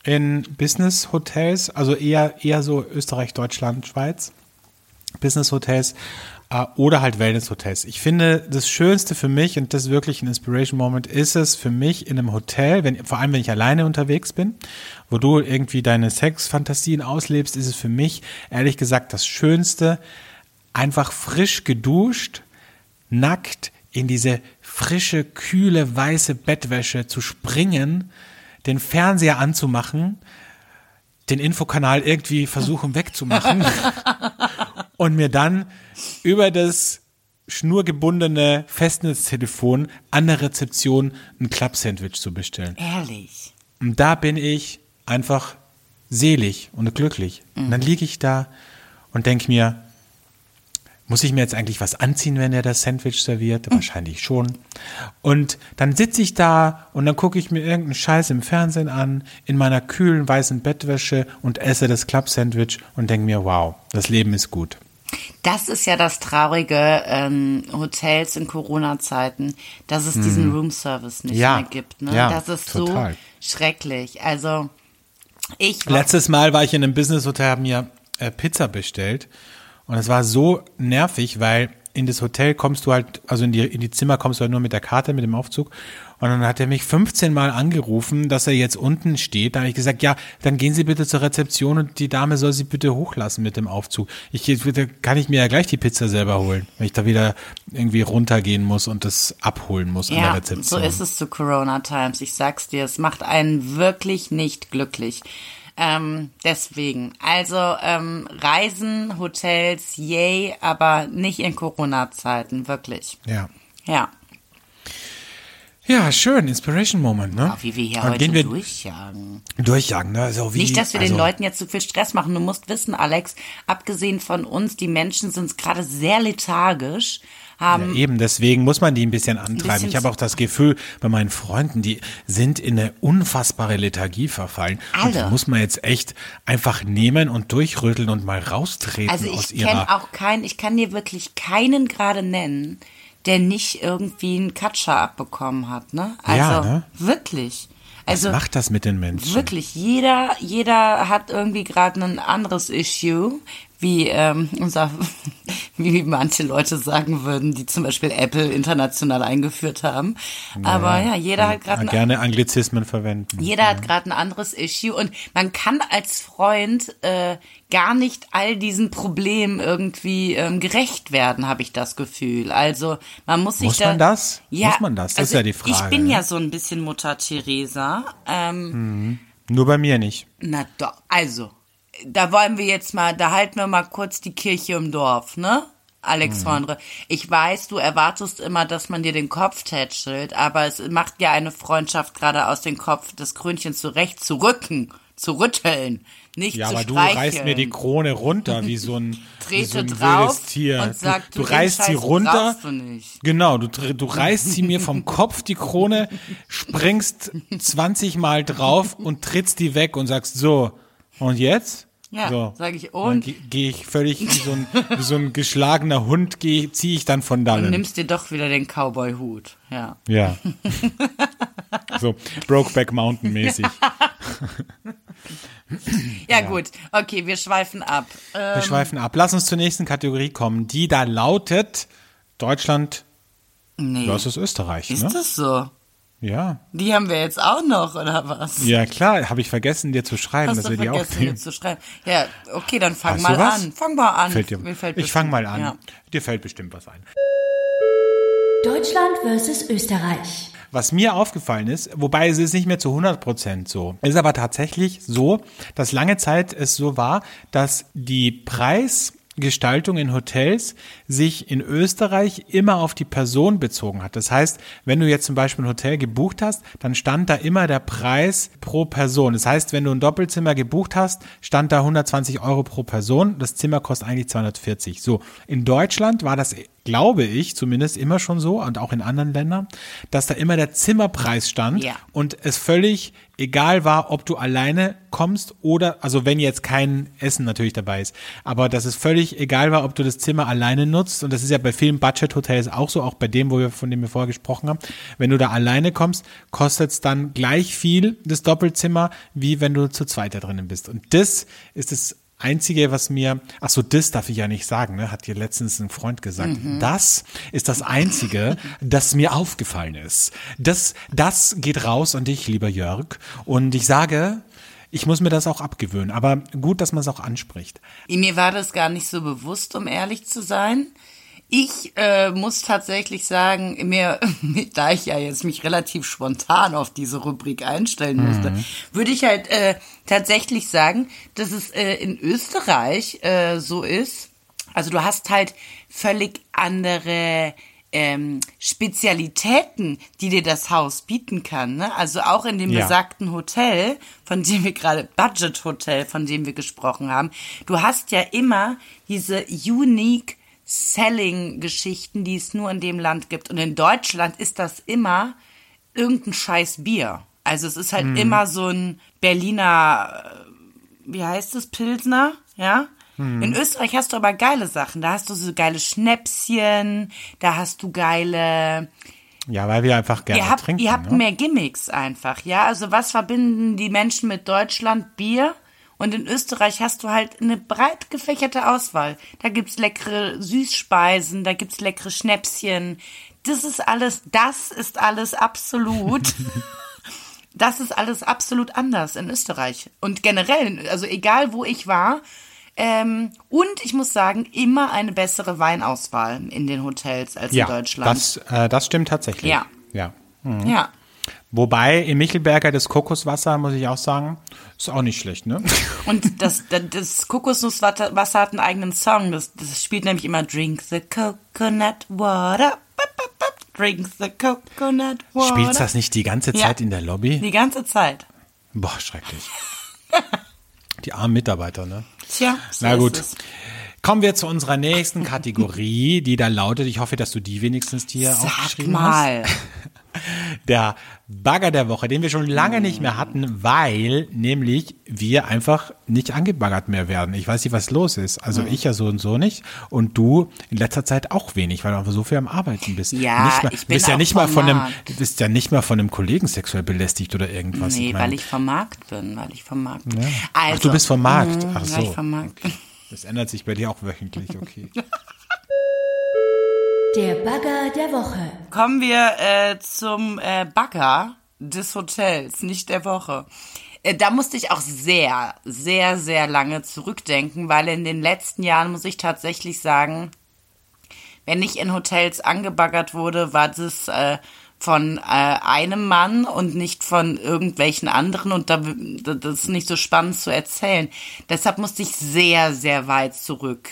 in Business Hotels, also eher, eher so Österreich, Deutschland, Schweiz. Business Hotels, oder halt Wellness-Hotels. Ich finde, das Schönste für mich, und das ist wirklich ein Inspiration-Moment, ist es für mich in einem Hotel, wenn, vor allem wenn ich alleine unterwegs bin, wo du irgendwie deine Sexfantasien auslebst, ist es für mich, ehrlich gesagt, das Schönste, einfach frisch geduscht, nackt in diese frische, kühle, weiße Bettwäsche zu springen, den Fernseher anzumachen, den Infokanal irgendwie versuchen wegzumachen und mir dann über das schnurgebundene Festnetztelefon an der Rezeption ein Club-Sandwich zu bestellen. Ehrlich. Und da bin ich einfach selig und glücklich. Mhm. Und dann liege ich da und denke mir, muss ich mir jetzt eigentlich was anziehen, wenn er das Sandwich serviert? Mhm. Wahrscheinlich schon. Und dann sitze ich da und dann gucke ich mir irgendeinen Scheiß im Fernsehen an, in meiner kühlen weißen Bettwäsche und esse das Club-Sandwich und denke mir, wow, das Leben ist gut. Das ist ja das Traurige ähm, Hotels in Corona-Zeiten, dass es diesen mhm. Room-Service nicht ja. mehr gibt. Ne? Ja, das ist total. so schrecklich. Also ich letztes Mal war ich in einem Business-Hotel, habe mir äh, Pizza bestellt und es war so nervig, weil in das Hotel kommst du halt, also in die, in die Zimmer kommst du halt nur mit der Karte, mit dem Aufzug Und dann hat er mich 15 Mal angerufen, dass er jetzt unten steht. Da habe ich gesagt, ja, dann gehen Sie bitte zur Rezeption und die Dame soll Sie bitte hochlassen mit dem Aufzug. Ich bitte, kann ich mir ja gleich die Pizza selber holen, wenn ich da wieder irgendwie runtergehen muss und das abholen muss ja, an der Rezeption. So ist es zu Corona Times. Ich sag's dir, es macht einen wirklich nicht glücklich. Ähm, deswegen, also ähm, Reisen, Hotels, yay, aber nicht in Corona-Zeiten, wirklich. Ja. Ja. Ja, schön, Inspiration Moment, ne? Auch wie wir hier Dann heute gehen wir durchjagen. durchjagen, ne? Also wie, Nicht, dass wir also, den Leuten jetzt zu viel Stress machen. Du musst wissen, Alex, abgesehen von uns, die Menschen sind gerade sehr lethargisch, haben Ja, eben, deswegen muss man die ein bisschen antreiben. bisschen ich habe auch das Gefühl, bei meinen Freunden, die sind in eine unfassbare Lethargie verfallen. Und Alle. die muss man jetzt echt einfach nehmen und durchrütteln und mal raustreten Also aus ich ihrer. kenne auch keinen, ich kann dir wirklich keinen gerade nennen, der nicht irgendwie einen Katscher abbekommen hat, ne? Also Ja, ne? wirklich. Was Also macht das mit den Menschen? wirklich, jeder, jeder hat irgendwie gerade ein anderes Issue, wie ähm, unser, wie manche Leute sagen würden, die zum Beispiel Apple international eingeführt haben. Aber ja, jeder hat gerade Gerne Anglizismen verwenden. jeder hat gerade ein anderes Issue und man kann als Freund äh, gar nicht all diesen Problemen irgendwie ähm, gerecht werden, habe ich das Gefühl. Also man muss sich Muss da, man das? Ja, Muss man das? Das ist also ja die Frage, Ich bin ne? ja so ein bisschen Mutter Teresa. Ähm, Nur bei mir nicht. Na doch, also da wollen wir jetzt mal, da halten wir mal kurz die Kirche im Dorf, ne? Alex Mhm. Ich weiß, du erwartest immer, dass man dir den Kopf tätschelt, aber es macht ja eine Freundschaft gerade aus dem Kopf, das Krönchen zurecht zu rücken, zu rütteln, nicht Ja, zu aber du reißt mir die Krone runter wie so ein, wie so Trete ein drauf Tier. und sag, du, du, reißt sie Scheiß runter. brauchst du nicht. Genau, du, du reißt sie mir vom Kopf, die Krone, springst 20 Mal drauf und trittst die weg und sagst so, und jetzt? Ja, so. sag ich, und? ge- Gehe ich völlig wie so ein, wie so ein geschlagener Hund, geh- ziehe ich dann von Und dannen. nimmst dir doch wieder den Cowboy-Hut, ja. Ja. so, Brokeback Mountain mäßig. ja. gut, okay, wir schweifen ab. Äh, Wir schweifen ab. Lass uns zur nächsten Kategorie kommen, die da lautet Deutschland nee, versus Österreich. ist Ne? das so? Ja. Die haben wir jetzt auch noch, oder was? Ja, klar, habe ich vergessen, dir zu schreiben, Hast dass du wir die auch vergessen, nehmen. zu schreiben. Ja, okay, dann fang Hast mal an. Fang mal an. Fällt dir, Mir fällt ich bestimmt- fange mal an. Ja. Dir fällt bestimmt was ein. Deutschland versus Österreich. Was mir aufgefallen ist, wobei es ist nicht mehr zu 100 Prozent so, ist aber tatsächlich so, dass lange Zeit es so war, dass die Preisgestaltung in Hotels sich in Österreich immer auf die Person bezogen hat. Das heißt, wenn du jetzt zum Beispiel ein Hotel gebucht hast, dann stand da immer der Preis pro Person. Das heißt, wenn du ein Doppelzimmer gebucht hast, stand da 120 Euro pro Person. Das Zimmer kostet eigentlich 240. So, in Deutschland war das glaube ich zumindest immer schon so und auch in anderen Ländern, dass da immer der Zimmerpreis stand Ja. und es völlig egal war, ob du alleine kommst oder, also wenn jetzt kein Essen natürlich dabei ist, aber dass es völlig egal war, ob du das Zimmer alleine nutzt und das ist ja bei vielen Budget-Hotels auch so, auch bei dem, wo wir, von dem wir vorher gesprochen haben, wenn du da alleine kommst, kostet es dann gleich viel, das Doppelzimmer, wie wenn du zu zweit da drinnen bist und das ist das Einzige, was mir, ach so, das darf ich ja nicht sagen, ne, hat dir letztens ein Freund gesagt. Das ist das Einzige, das mir aufgefallen ist. Das, das geht raus an dich, lieber Jörg. Und ich sage, ich muss mir das auch abgewöhnen. Aber gut, dass man es auch anspricht. Mir war das gar nicht so bewusst, um ehrlich zu sein. Ich äh, muss tatsächlich sagen, mir, da ich ja jetzt mich relativ spontan auf diese Rubrik einstellen musste, würde ich halt äh, tatsächlich sagen, dass es äh, in Österreich äh, so ist. Also du hast halt völlig andere ähm, Spezialitäten, die dir das Haus bieten kann. Ne? Also auch in dem Ja. besagten Hotel, von dem wir gerade, Budget Hotel, von dem wir gesprochen haben, du hast ja immer diese unique Selling-Geschichten, die es nur in dem Land gibt. Und in Deutschland ist das immer irgendein scheiß Bier. Also es ist halt immer so ein Berliner, äh, wie heißt es, Pilsner, ja? In Österreich hast du aber geile Sachen. Da hast du so geile Schnäpschen, da hast du geile Ja, weil wir einfach gerne ihr habt, trinken. ihr habt ne? mehr Gimmicks einfach, ja. Also was verbinden die Menschen mit Deutschland? Bier. Und in Österreich hast du halt eine breit gefächerte Auswahl. Da gibt's leckere Süßspeisen, da gibt's leckere Schnäpschen. das ist alles, das ist alles absolut. das ist alles absolut anders in Österreich. Und generell, also egal wo ich war, ähm, und ich muss sagen, immer eine bessere Weinauswahl in den Hotels als ja, in Deutschland. Das, äh, das stimmt tatsächlich. Ja. Ja. Mhm. ja. Wobei im Michelberger das Kokoswasser, muss ich auch sagen, ist auch nicht schlecht, ne? Und das, das, das Kokosnusswasser hat einen eigenen Song. Das, das spielt nämlich immer Drink the Coconut Water. Drink the Coconut Water. Spielst das nicht die ganze Zeit ja. in der Lobby? Die ganze Zeit. Boah, schrecklich. die armen Mitarbeiter, ne? Tja, so Na gut. Kommen wir zu unserer nächsten Kategorie, die da lautet, ich hoffe, dass du die wenigstens hier Sag aufgeschrieben mal. hast. Der Bagger der Woche, den wir schon lange nicht mehr hatten, weil nämlich wir einfach nicht angebaggert mehr werden. Ich weiß nicht, was los ist. Also ich ja so und so nicht und du in letzter Zeit auch wenig, weil du einfach so viel am Arbeiten bist. Ja, nicht mal, ich bin bist ja nicht mal von einem, bist ja nicht mal von einem Kollegen sexuell belästigt oder irgendwas. Nee, ich mein, weil ich vom Markt bin, weil ich vom Markt bin. Ja. Also, Ach, du bist vom Markt. Mhm, Ach so. Das ändert sich bei dir auch wöchentlich, okay. Der Bagger der Woche. Kommen wir äh, zum äh, Bagger des Hotels, nicht der Woche. Äh, da musste ich auch sehr, sehr, sehr lange zurückdenken, weil in den letzten Jahren muss ich tatsächlich sagen, wenn ich in Hotels angebaggert wurde, war das äh, von äh, einem Mann und nicht von irgendwelchen anderen und da, das ist nicht so spannend zu erzählen. Deshalb musste ich sehr, sehr weit zurück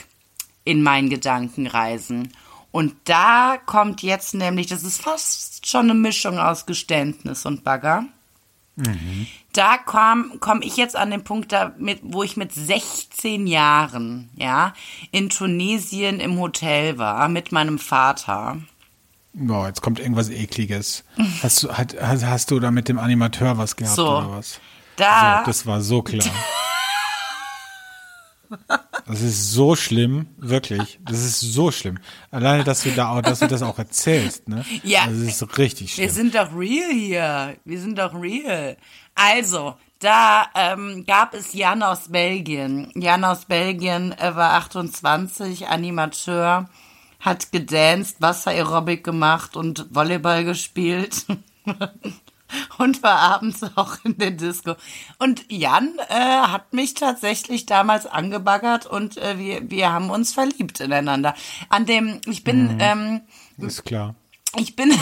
in meinen Gedanken reisen. Und da kommt jetzt nämlich, das ist fast schon eine Mischung aus Geständnis und Bagger. Da komme komm ich jetzt an den Punkt, da mit, wo ich mit 16 Jahren, ja, in Tunesien im Hotel war mit meinem Vater. Boah, jetzt kommt irgendwas ekliges. Hast du, hat, hast, hast du da mit dem Animateur was gehabt So. oder was? Da, So, das war so klar. Das ist so schlimm, wirklich. Das ist so schlimm. Alleine, dass du da auch, dass du das auch erzählst, ne? Ja. Das ist richtig Wir schlimm. sind doch real hier. Wir sind doch real. Also, da ähm, gab es Jan aus Belgien. Jan aus Belgien äh, war 28, Animateur, hat gedanced, Wasser-Aerobic gemacht und Volleyball gespielt. und war abends auch in der Disco. Und Jan äh, hat mich tatsächlich damals angebaggert und äh, wir, wir haben uns verliebt ineinander. An dem, ich bin, ähm, Ist klar. ich bin,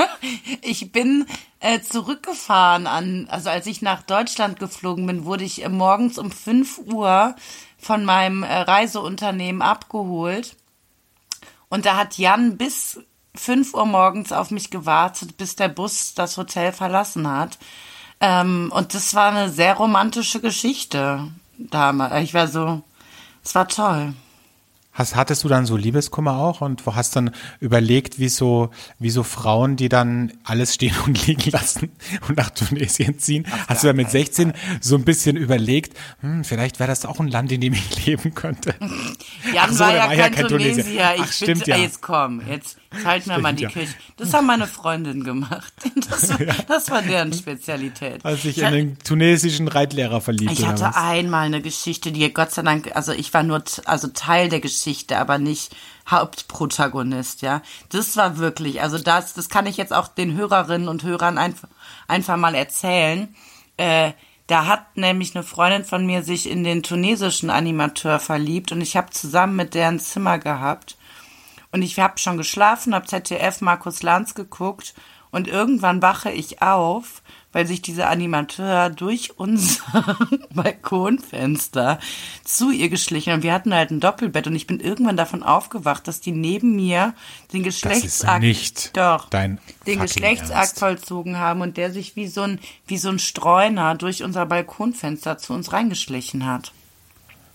ich bin äh, zurückgefahren an, also als ich nach Deutschland geflogen bin, wurde ich äh, morgens um 5 Uhr von meinem äh, Reiseunternehmen abgeholt. Und da hat Jan bis 5 Uhr morgens auf mich gewartet, bis der Bus das Hotel verlassen hat. Ähm, und das war eine sehr romantische Geschichte damals. Ich war so, es war toll. Hast, hattest du dann so Liebeskummer auch und wo hast dann überlegt, wie so, wie so Frauen, die dann alles stehen und liegen lassen und nach Tunesien ziehen? hast du dann mit 16 so ein bisschen überlegt, hm, vielleicht wäre das auch ein Land, in dem ich leben könnte? Jan Ach so, war, ja war ja kein Tunesier. Tunesier. Ich Ach, stimmt bitte, ja. jetzt komm, jetzt halten wir mal die ja. Kirche. Das haben meine Freundin gemacht. Das war, das war deren Spezialität. Als ich in den tunesischen Reitlehrer verliebt Ich hatte einmal eine Geschichte, die Gott sei Dank, also ich war nur also Teil der Geschichte, aber nicht Hauptprotagonist, ja. Das war wirklich, also das, das kann ich jetzt auch den Hörerinnen und Hörern einfach, einfach mal erzählen. Äh, da hat nämlich eine Freundin von mir sich in den tunesischen Animateur verliebt und ich habe zusammen mit der ein Zimmer gehabt. Und ich habe schon geschlafen, habe ZDF Markus Lanz geguckt und irgendwann wache ich auf, weil sich dieser Animateur durch unser Balkonfenster zu ihr geschlichen und wir hatten halt ein Doppelbett und ich bin irgendwann davon aufgewacht, dass die neben mir den Geschlechtsakt nicht doch den Geschlechtsakt Ernst. vollzogen haben und der sich wie so ein wie so ein Streuner durch unser Balkonfenster zu uns reingeschlichen hat.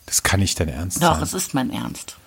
Das kann nicht dein Ernst Doch, sein. es ist mein Ernst.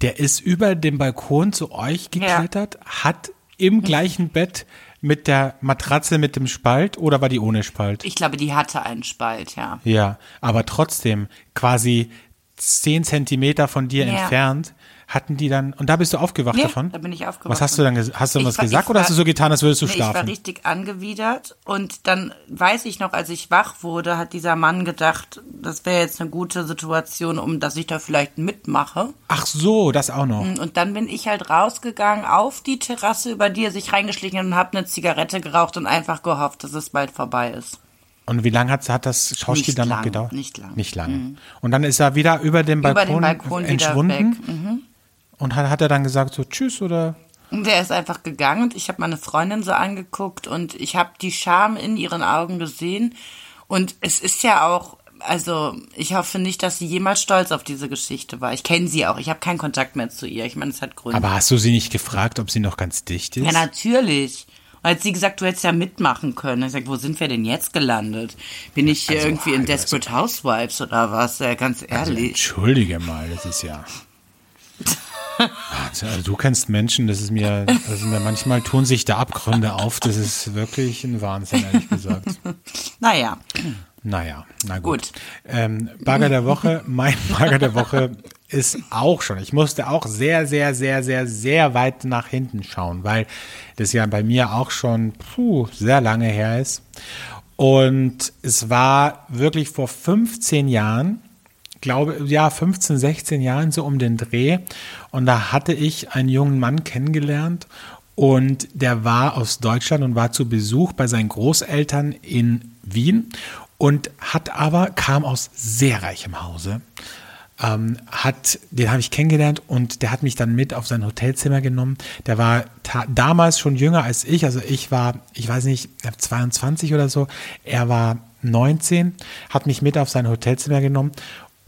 Der ist über den Balkon zu euch geklettert, hat im gleichen Bett mit der Matratze mit dem Spalt oder war die ohne Spalt? Ich glaube, die hatte einen Spalt, ja. Ja, aber trotzdem quasi zehn Zentimeter von dir Ja. entfernt hatten die dann, und da bist du aufgewacht Nee, davon? da bin ich aufgewacht Was hast du dann, hast du Ich was war- gesagt oder hast du so getan, als würdest du Nee, ich war schlafen? richtig angewidert und dann weiß ich noch, als ich wach wurde, hat dieser Mann gedacht, das wäre jetzt eine gute Situation, um dass ich da vielleicht mitmache. Ach so, das auch noch. Und dann bin ich halt rausgegangen auf die Terrasse, über die er sich reingeschlichen hat und habe eine Zigarette geraucht und einfach gehofft, dass es bald vorbei ist. Und wie lange hat, hat das Schauspiel dann noch lang, gedauert? nicht lang. Mhm. Nicht lange. Und dann ist er wieder über den Über Balkon, den Balkon wieder entschwunden. weg. Mhm. Und hat, hat er dann gesagt so Tschüss oder? Und der ist einfach gegangen und ich habe meine Freundin so angeguckt und ich habe die Scham in ihren Augen gesehen. Und es ist ja auch, also ich hoffe nicht, dass sie jemals stolz auf diese Geschichte war. Ich kenne sie auch, ich habe keinen Kontakt mehr zu ihr. Ich meine, es hat Gründe. Aber hast du sie nicht gefragt, ob sie noch ganz dicht ist? ja, natürlich. Und hat sie gesagt, du hättest ja mitmachen können. Ich sag, wo sind wir denn jetzt gelandet? Bin ich hier Also, irgendwie in also- Desperate Housewives oder was? Ja, ganz Also, ehrlich. entschuldige mal, das ist ja. Also, du kennst Menschen, das ist mir, das ist mir manchmal tun sich da Abgründe auf. Das ist wirklich ein Wahnsinn, ehrlich gesagt. naja, Naja, na gut. Gut. Ähm, Bagger der Woche, mein Bagger der Woche ist auch schon. Ich musste auch sehr, sehr, sehr, sehr, sehr weit nach hinten schauen, weil das ja bei mir auch schon puh, sehr lange her ist. Und es war wirklich vor 15 Jahren, glaube, ja, 15, 16 Jahren so um den Dreh. Und da hatte ich einen jungen Mann kennengelernt und der war aus Deutschland und war zu Besuch bei seinen Großeltern in Wien und hat aber, kam aus sehr reichem Hause. Ähm, hat, den habe ich kennengelernt und der hat mich dann mit auf sein Hotelzimmer genommen. Der war damals schon jünger als ich, also ich war, ich weiß nicht, 22 oder so. Er war 19, hat mich mit auf sein Hotelzimmer genommen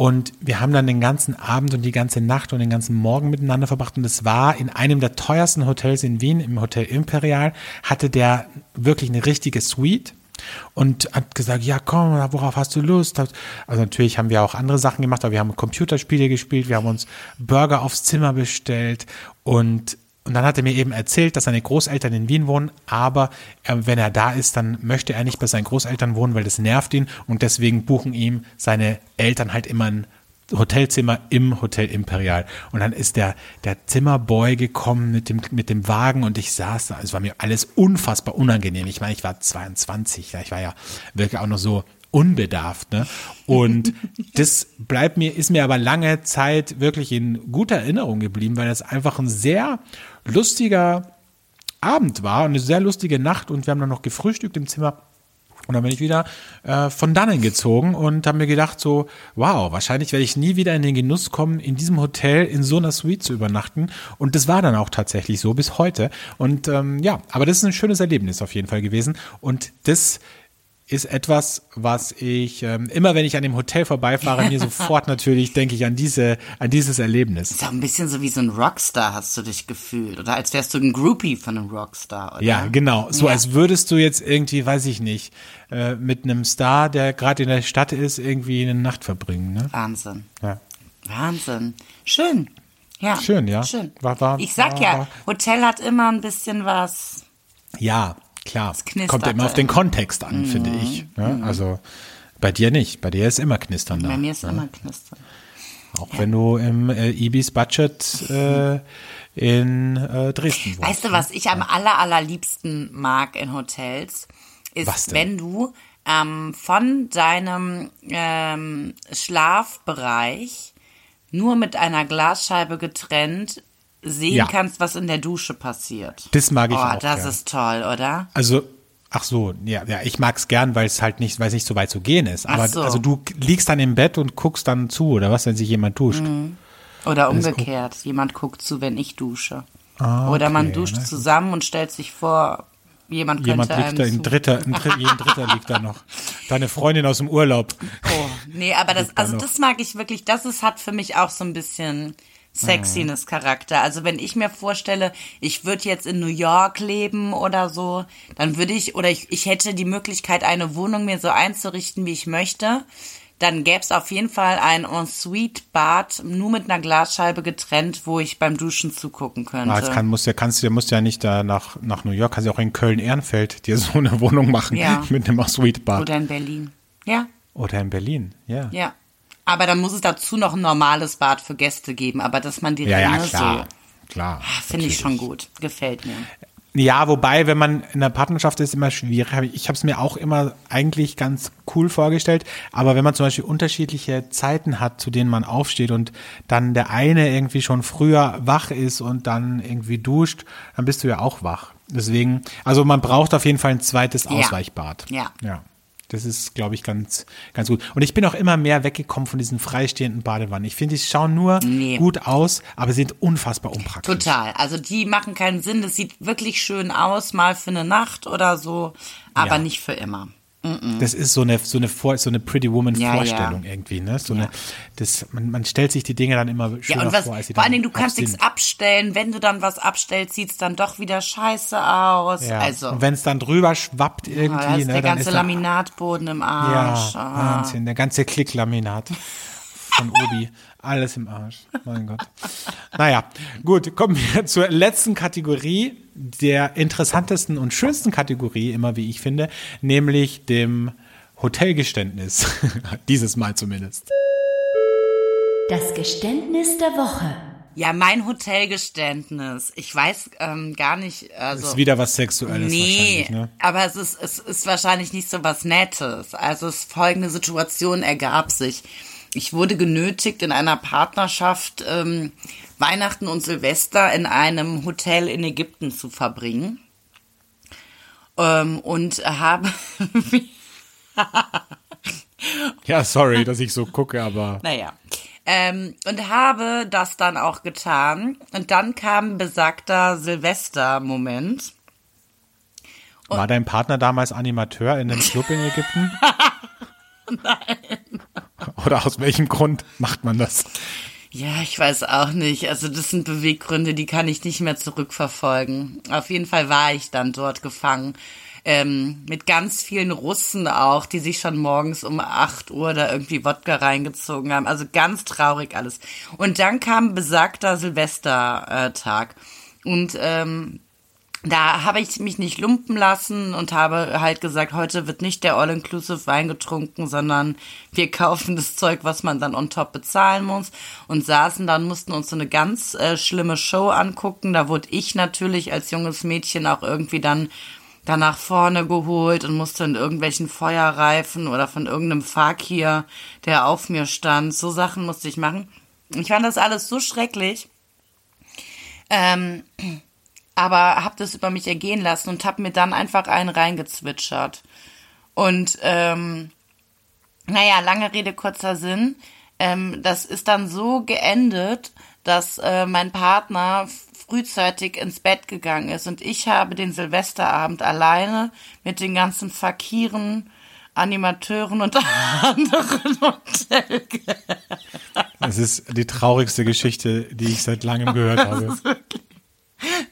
und wir haben dann den ganzen Abend und die ganze Nacht und den ganzen Morgen miteinander verbracht. Und es war in einem der teuersten Hotels in Wien, im Hotel Imperial, hatte der wirklich eine richtige Suite und hat gesagt, ja komm, worauf hast du Lust? Also natürlich haben wir auch andere Sachen gemacht, aber wir haben Computerspiele gespielt, wir haben uns Burger aufs Zimmer bestellt und und dann hat er mir eben erzählt, dass seine Großeltern in Wien wohnen, aber er, wenn er da ist, dann möchte er nicht bei seinen Großeltern wohnen, weil das nervt ihn und deswegen buchen ihm seine Eltern halt immer ein Hotelzimmer im Hotel Imperial. Und dann ist der, der Zimmerboy gekommen mit dem, mit dem Wagen und ich saß da. Es war mir alles unfassbar unangenehm. Ich meine, ich war 22, ja, ich war ja wirklich auch noch so unbedarft, ne? Und das bleibt mir, ist mir aber lange Zeit wirklich in guter Erinnerung geblieben, weil das einfach ein sehr lustiger Abend war und eine sehr lustige Nacht und wir haben dann noch gefrühstückt im Zimmer. Und dann bin ich wieder äh, von dannen gezogen und habe mir gedacht so, wow, wahrscheinlich werde ich nie wieder in den Genuss kommen, in diesem Hotel in so einer Suite zu übernachten. Und das war dann auch tatsächlich so bis heute. Und ähm, ja, aber das ist ein schönes Erlebnis auf jeden Fall gewesen. Und das ist etwas, was ich ähm, immer, wenn ich an dem Hotel vorbeifahre, mir sofort natürlich denke ich an diese, an dieses Erlebnis. ist auch ein bisschen so wie so ein Rockstar hast du dich gefühlt. Oder als wärst du ein Groupie von einem Rockstar, oder? Ja, genau. So Ja. als würdest du jetzt irgendwie, weiß ich nicht, äh, mit einem Star, der gerade in der Stadt ist, irgendwie eine Nacht verbringen. Ne? Wahnsinn. Ja. Wahnsinn. Schön. Ja. Schön, ja. Schön. War- war- ich sag war- ja, Hotel hat immer ein bisschen was. Ja, klar. Kommt immer auf den. Kontext an, finde ich. Ja, also bei dir nicht. Bei dir ist immer Knistern da. Bei mir ist ja. immer knistern. Auch wenn du im äh, Ibis Budget äh, in äh, Dresden wohnst. Weißt du, was ich am aller, allerliebsten mag in Hotels, ist, wenn du ähm, von deinem ähm, Schlafbereich nur mit einer Glasscheibe getrennt sehen Ja. kannst, was in der Dusche passiert. Das mag ich oh, auch das gern. ist toll, oder? Also, ach so, ja, ja ich mag's gern, weil es halt nicht, weil es nicht so weit zu gehen ist. Ach Aber so. also du liegst dann im Bett und guckst dann zu, oder was, wenn sich jemand duscht? Mhm. Oder umgekehrt. Jemand guckt zu, wenn ich dusche. Ah, Oder man okay, duscht gut. zusammen und stellt sich vor, jemand könnte Jemand liegt da, ein. Dritter, ein Dritter, jeden Dritter liegt da noch. Deine Freundin aus dem Urlaub. Oh, nee, aber das, also das mag ich wirklich, das ist, hat für mich auch so ein bisschen Sexiness-Charakter. Also wenn ich mir vorstelle, ich würde jetzt in New York leben oder so, dann würde ich, oder ich, ich hätte die Möglichkeit, eine Wohnung mir so einzurichten, wie ich möchte, dann gäbe es auf jeden Fall ein Ensuite-Bad, nur mit einer Glasscheibe getrennt, wo ich beim Duschen zugucken könnte. Ah, kann, musst, ja, kannst, du musst ja nicht da nach, nach New York, kannst ja auch in Köln-Ehrenfeld dir so eine Wohnung machen Ja. mit einem Suite-Bad. Oder, oder in Berlin. Ja, in Berlin, ja. ja. Aber dann muss es dazu noch ein normales Bad für Gäste geben. Aber dass man die Ja, ja, klar. so. Klar. Finde ich schon gut. Gefällt mir. Ja, wobei, wenn man in der Partnerschaft ist, immer schwierig. Ich habe es mir auch immer eigentlich ganz cool vorgestellt. Aber wenn man zum Beispiel unterschiedliche Zeiten hat, zu denen man aufsteht und dann der eine irgendwie schon früher wach ist und dann irgendwie duscht, dann bist du ja auch wach. Deswegen, also man braucht auf jeden Fall ein zweites Ja. Ausweichbad. Ja. Ja. Das ist, glaube ich, ganz, ganz gut. Und ich bin auch immer mehr weggekommen von diesen freistehenden Badewannen. Ich finde, die schauen nur Nee. gut aus, aber sind unfassbar unpraktisch. Total. Also die machen keinen Sinn. Das sieht wirklich schön aus, mal für eine Nacht oder so, aber Ja. nicht für immer. Das ist so eine, so eine, so eine Pretty Woman Ja, Vorstellung ja. irgendwie, ne? So Ja. eine, das, man, man stellt sich die Dinge dann immer schöner Ja, und was, vor, als sie vor allen Dingen, du kannst nichts abstellen. Wenn du dann was abstellst, sieht's dann doch wieder scheiße aus. Ja. Also, Und wenn es dann drüber schwappt irgendwie, ist ne, der dann ganze ist Laminatboden im ja, Arsch. Ah. Wahnsinn, der ganze Klicklaminat von Obi, alles im Arsch, mein Gott. Naja, gut, kommen wir zur letzten Kategorie, der interessantesten und schönsten Kategorie, immer wie ich finde, nämlich dem Hotelgeständnis. Dieses Mal zumindest. Das Geständnis der Woche. Ja, mein Hotelgeständnis. Ich weiß ähm, gar nicht, also. ist wieder was Sexuelles Nee, wahrscheinlich, ne? aber es ist, es ist wahrscheinlich nicht so was Nettes. Also es folgende Situation ergab sich. Ich wurde genötigt, in einer Partnerschaft ähm, Weihnachten und Silvester in einem Hotel in Ägypten zu verbringen. Ähm, und habe, Ja, sorry, dass ich so gucke, aber naja, ähm, und habe das dann auch getan. Und dann kam besagter Silvester-Moment. war dein Partner damals Animateur in einem Club in Ägypten? Nein. Oder aus welchem Grund macht man das? Ja, ich weiß auch nicht. Also das sind Beweggründe, die kann ich nicht mehr zurückverfolgen. Auf jeden Fall war ich dann dort gefangen. Ähm, mit ganz vielen Russen auch, die sich schon morgens um 8 Uhr da irgendwie Wodka reingezogen haben. Also ganz traurig alles. Und dann kam besagter Silvestertag. Und ähm, da habe ich mich nicht lumpen lassen und habe halt gesagt, heute wird nicht der All-Inclusive Wein getrunken, sondern wir kaufen das Zeug, was man dann on top bezahlen muss und saßen dann, mussten uns so eine ganz äh, schlimme Show angucken. Da wurde ich natürlich als junges Mädchen auch irgendwie dann da nach vorne geholt und musste in irgendwelchen Feuerreifen oder von irgendeinem Fakir, der auf mir stand, so Sachen musste ich machen. Ich fand das alles so schrecklich. Ähm, aber habe das über mich ergehen lassen und habe mir dann einfach einen reingezwitschert. Und ähm, naja, lange Rede, kurzer Sinn. Ähm, das ist dann so geendet, dass äh, mein Partner frühzeitig ins Bett gegangen ist und ich habe den Silvesterabend alleine mit den ganzen Fakiren, Animateuren und anderen Hotel. Das ist die traurigste Geschichte, die ich seit langem gehört habe.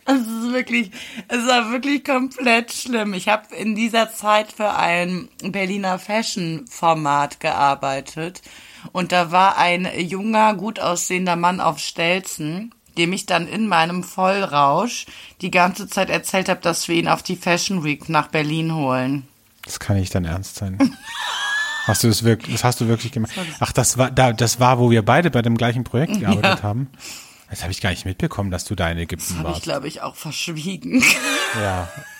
Es ist wirklich, es war wirklich komplett schlimm. Ich habe in dieser Zeit für ein Berliner Fashion-Format gearbeitet und da war ein junger, gut aussehender Mann auf Stelzen, dem ich dann in meinem Vollrausch die ganze Zeit erzählt habe, dass wir ihn auf die Fashion Week nach Berlin holen. Das kann nicht dein Ernst sein. Hast du das wirklich, das hast du wirklich gemacht? Ach, das war, da, das war, wo wir beide bei dem gleichen Projekt gearbeitet haben. Das habe ich gar nicht mitbekommen, dass du da in Ägypten Habe ich, warst. glaube ich, auch verschwiegen. Ja.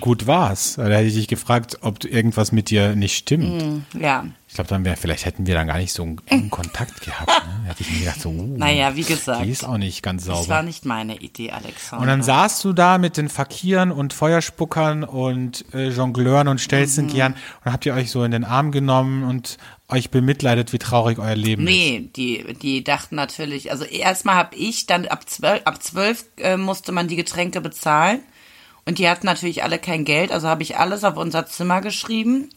Gut war's. Da hätte ich dich gefragt, ob irgendwas mit dir nicht stimmt. ja. Ich glaube, dann wäre, vielleicht hätten wir dann gar nicht so einen engen Kontakt gehabt. Ne? Da hätte ich mir gedacht, so, uh, Naja, wie gesagt. die ist auch nicht ganz Das war sauber. nicht meine Idee, Alexander. Und dann saßt du da mit den Fakiren und Feuerspuckern und äh, Jongleuren und Stelzenkiern Mhm. und habt ihr euch so in den Arm genommen und euch bemitleidet, wie traurig euer Leben ist. Nee, die, die dachten natürlich, also erstmal habe ich, dann ab zwölf, ab zwölf äh, musste man die Getränke bezahlen. Und die hatten natürlich alle kein Geld, also habe ich alles auf unser Zimmer geschrieben.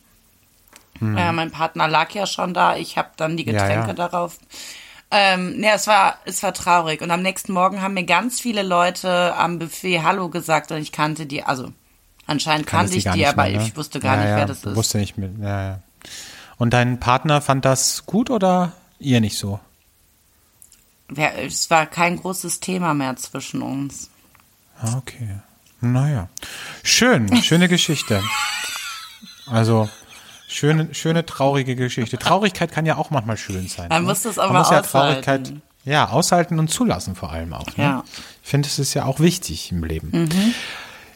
Äh, mein Partner lag ja schon da, ich habe dann die Hm. Ja, Getränke ja. darauf. Ähm, nee, es war, es war traurig. Und am nächsten Morgen haben mir ganz viele Leute am Buffet Hallo gesagt und ich kannte die, also anscheinend kannte ich die, aber mehr, ne? ich wusste gar ja, nicht, wer das ist. Wusste nicht mit. Ja, ja. Und dein Partner fand das gut oder ihr nicht so? Es war kein großes Thema mehr zwischen uns. Ah, Okay. Naja. Schön, schöne Geschichte. Also Schöne, schöne traurige Geschichte. Traurigkeit kann ja auch manchmal schön sein. Man ne? muss das aber Man muss ja aushalten. Traurigkeit ja, aushalten und zulassen vor allem auch. Ne? Ja. Ich finde, es ist ja auch wichtig im Leben.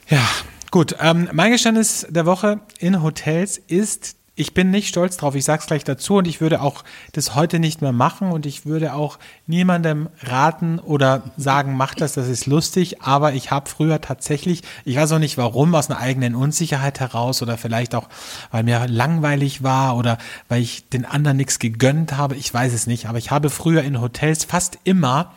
Ja, gut. Ähm, mein Geständnis der Woche in Hotels ist, ich bin nicht stolz drauf. Ich sag's gleich dazu und ich würde auch das heute nicht mehr machen und ich würde auch niemandem raten oder sagen, mach das, das ist lustig. Aber ich habe früher tatsächlich, ich weiß auch nicht warum, aus einer eigenen Unsicherheit heraus oder vielleicht auch, weil mir langweilig war oder weil ich den anderen nichts gegönnt habe. Ich weiß es nicht. Aber ich habe früher in Hotels fast immer,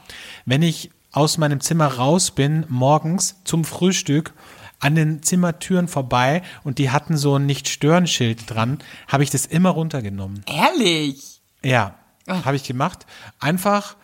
wenn ich aus meinem Zimmer raus bin, morgens zum Frühstück, an den Zimmertüren vorbei und die hatten so ein Nicht-Stören-Schild dran, habe ich das immer runtergenommen. Ehrlich? Ja, habe ich gemacht. Einfach,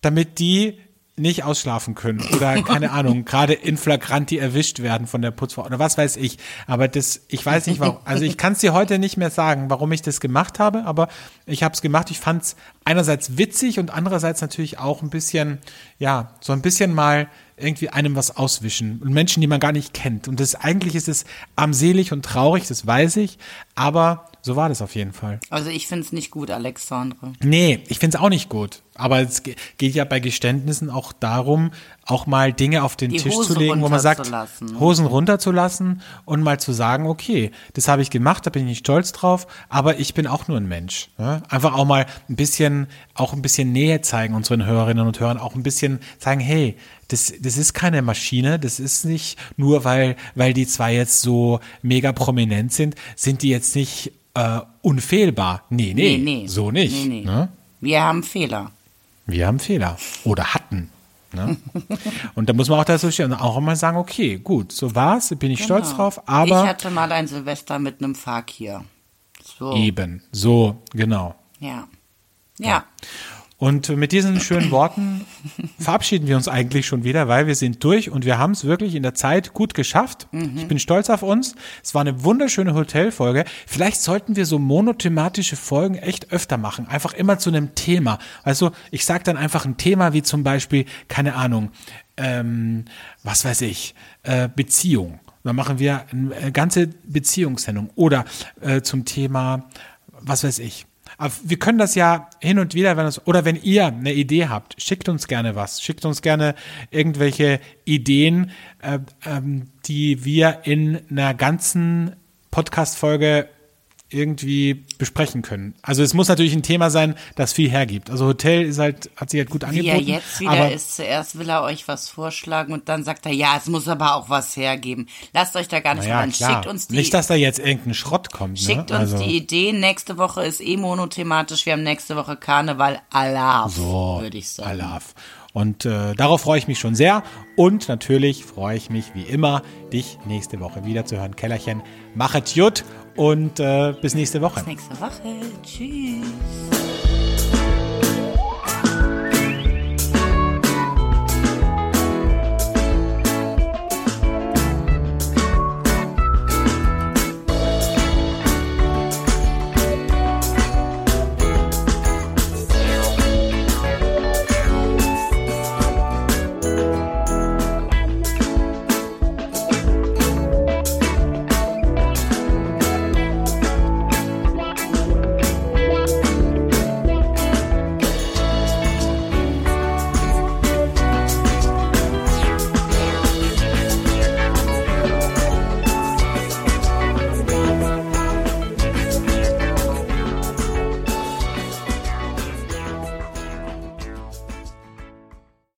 damit die nicht ausschlafen können oder keine Ahnung, gerade in flagranti erwischt werden von der Putzfrau oder was weiß ich. Aber das, ich weiß nicht, warum, also ich kann es dir heute nicht mehr sagen, warum ich das gemacht habe, aber ich habe es gemacht. Ich fand es einerseits witzig und andererseits natürlich auch ein bisschen, ja, so ein bisschen mal irgendwie einem was auswischen und Menschen, die man gar nicht kennt. Und das eigentlich ist es armselig und traurig, das weiß ich, aber so war das auf jeden Fall. Also ich finde es nicht gut, Alexandre. Nee, ich finde es auch nicht gut. Aber es ge- geht ja bei Geständnissen auch darum, auch mal Dinge auf den Die Tisch Hose zu legen, wo man sagt. Hosen runterzulassen und mal zu sagen, okay, das habe ich gemacht, da bin ich nicht stolz drauf, aber ich bin auch nur ein Mensch. Ne? Einfach auch mal ein bisschen, auch ein bisschen Nähe zeigen unseren Hörerinnen und Hörern, auch ein bisschen sagen, hey, das, das ist keine Maschine, das ist nicht nur, weil, weil die zwei jetzt so mega prominent sind, sind die jetzt nicht äh, unfehlbar. Nee, nee, Nee, nee. so nicht. Nee, nee. Ne? Wir haben Fehler. Wir haben Fehler oder hatten. Ne? Und da muss man auch dazu stehen auch mal sagen, okay, gut, so war's, bin ich stolz Genau. drauf, ich aber hatte mal ein Silvester mit einem Fakir. So. eben, so, genau. Ja. Ja. Und mit diesen schönen Worten verabschieden wir uns eigentlich schon wieder, weil wir sind durch und wir haben es wirklich in der Zeit gut geschafft. Ich bin stolz auf uns. Es war eine wunderschöne Hotelfolge. Vielleicht sollten wir so monothematische Folgen echt öfter machen. Einfach immer zu einem Thema. Also ich sage dann einfach ein Thema wie zum Beispiel, keine Ahnung, ähm, was weiß ich, äh, Beziehung. Dann machen wir eine ganze Beziehungssendung. Oder äh, zum Thema, was weiß ich. Aber wir können das ja hin und wieder, wenn es, oder wenn ihr eine Idee habt, schickt uns gerne was. Schickt uns gerne irgendwelche Ideen, äh, ähm, die wir in einer ganzen Podcast-Folge irgendwie besprechen können. Also es muss natürlich ein Thema sein, das viel hergibt. Also Hotel ist halt, hat sich halt gut Wie angeboten. er jetzt wieder ist, zuerst will er euch was vorschlagen und dann sagt er, ja, es muss aber auch was hergeben. Lasst euch da gar nicht ja, ran. klar. Schickt uns die, Nicht, dass da jetzt irgendein Schrott kommt. schickt ne? uns also, die Ideen. Nächste Woche ist eh monothematisch. Wir haben nächste Woche Karneval. Allah, So, würde ich sagen. Alaf. Und äh, darauf freue ich mich schon sehr. Und natürlich freue ich mich wie immer, dich nächste Woche wieder zu hören. Kellerchen, machet jut und äh, bis nächste Woche. Bis nächste Woche. Tschüss.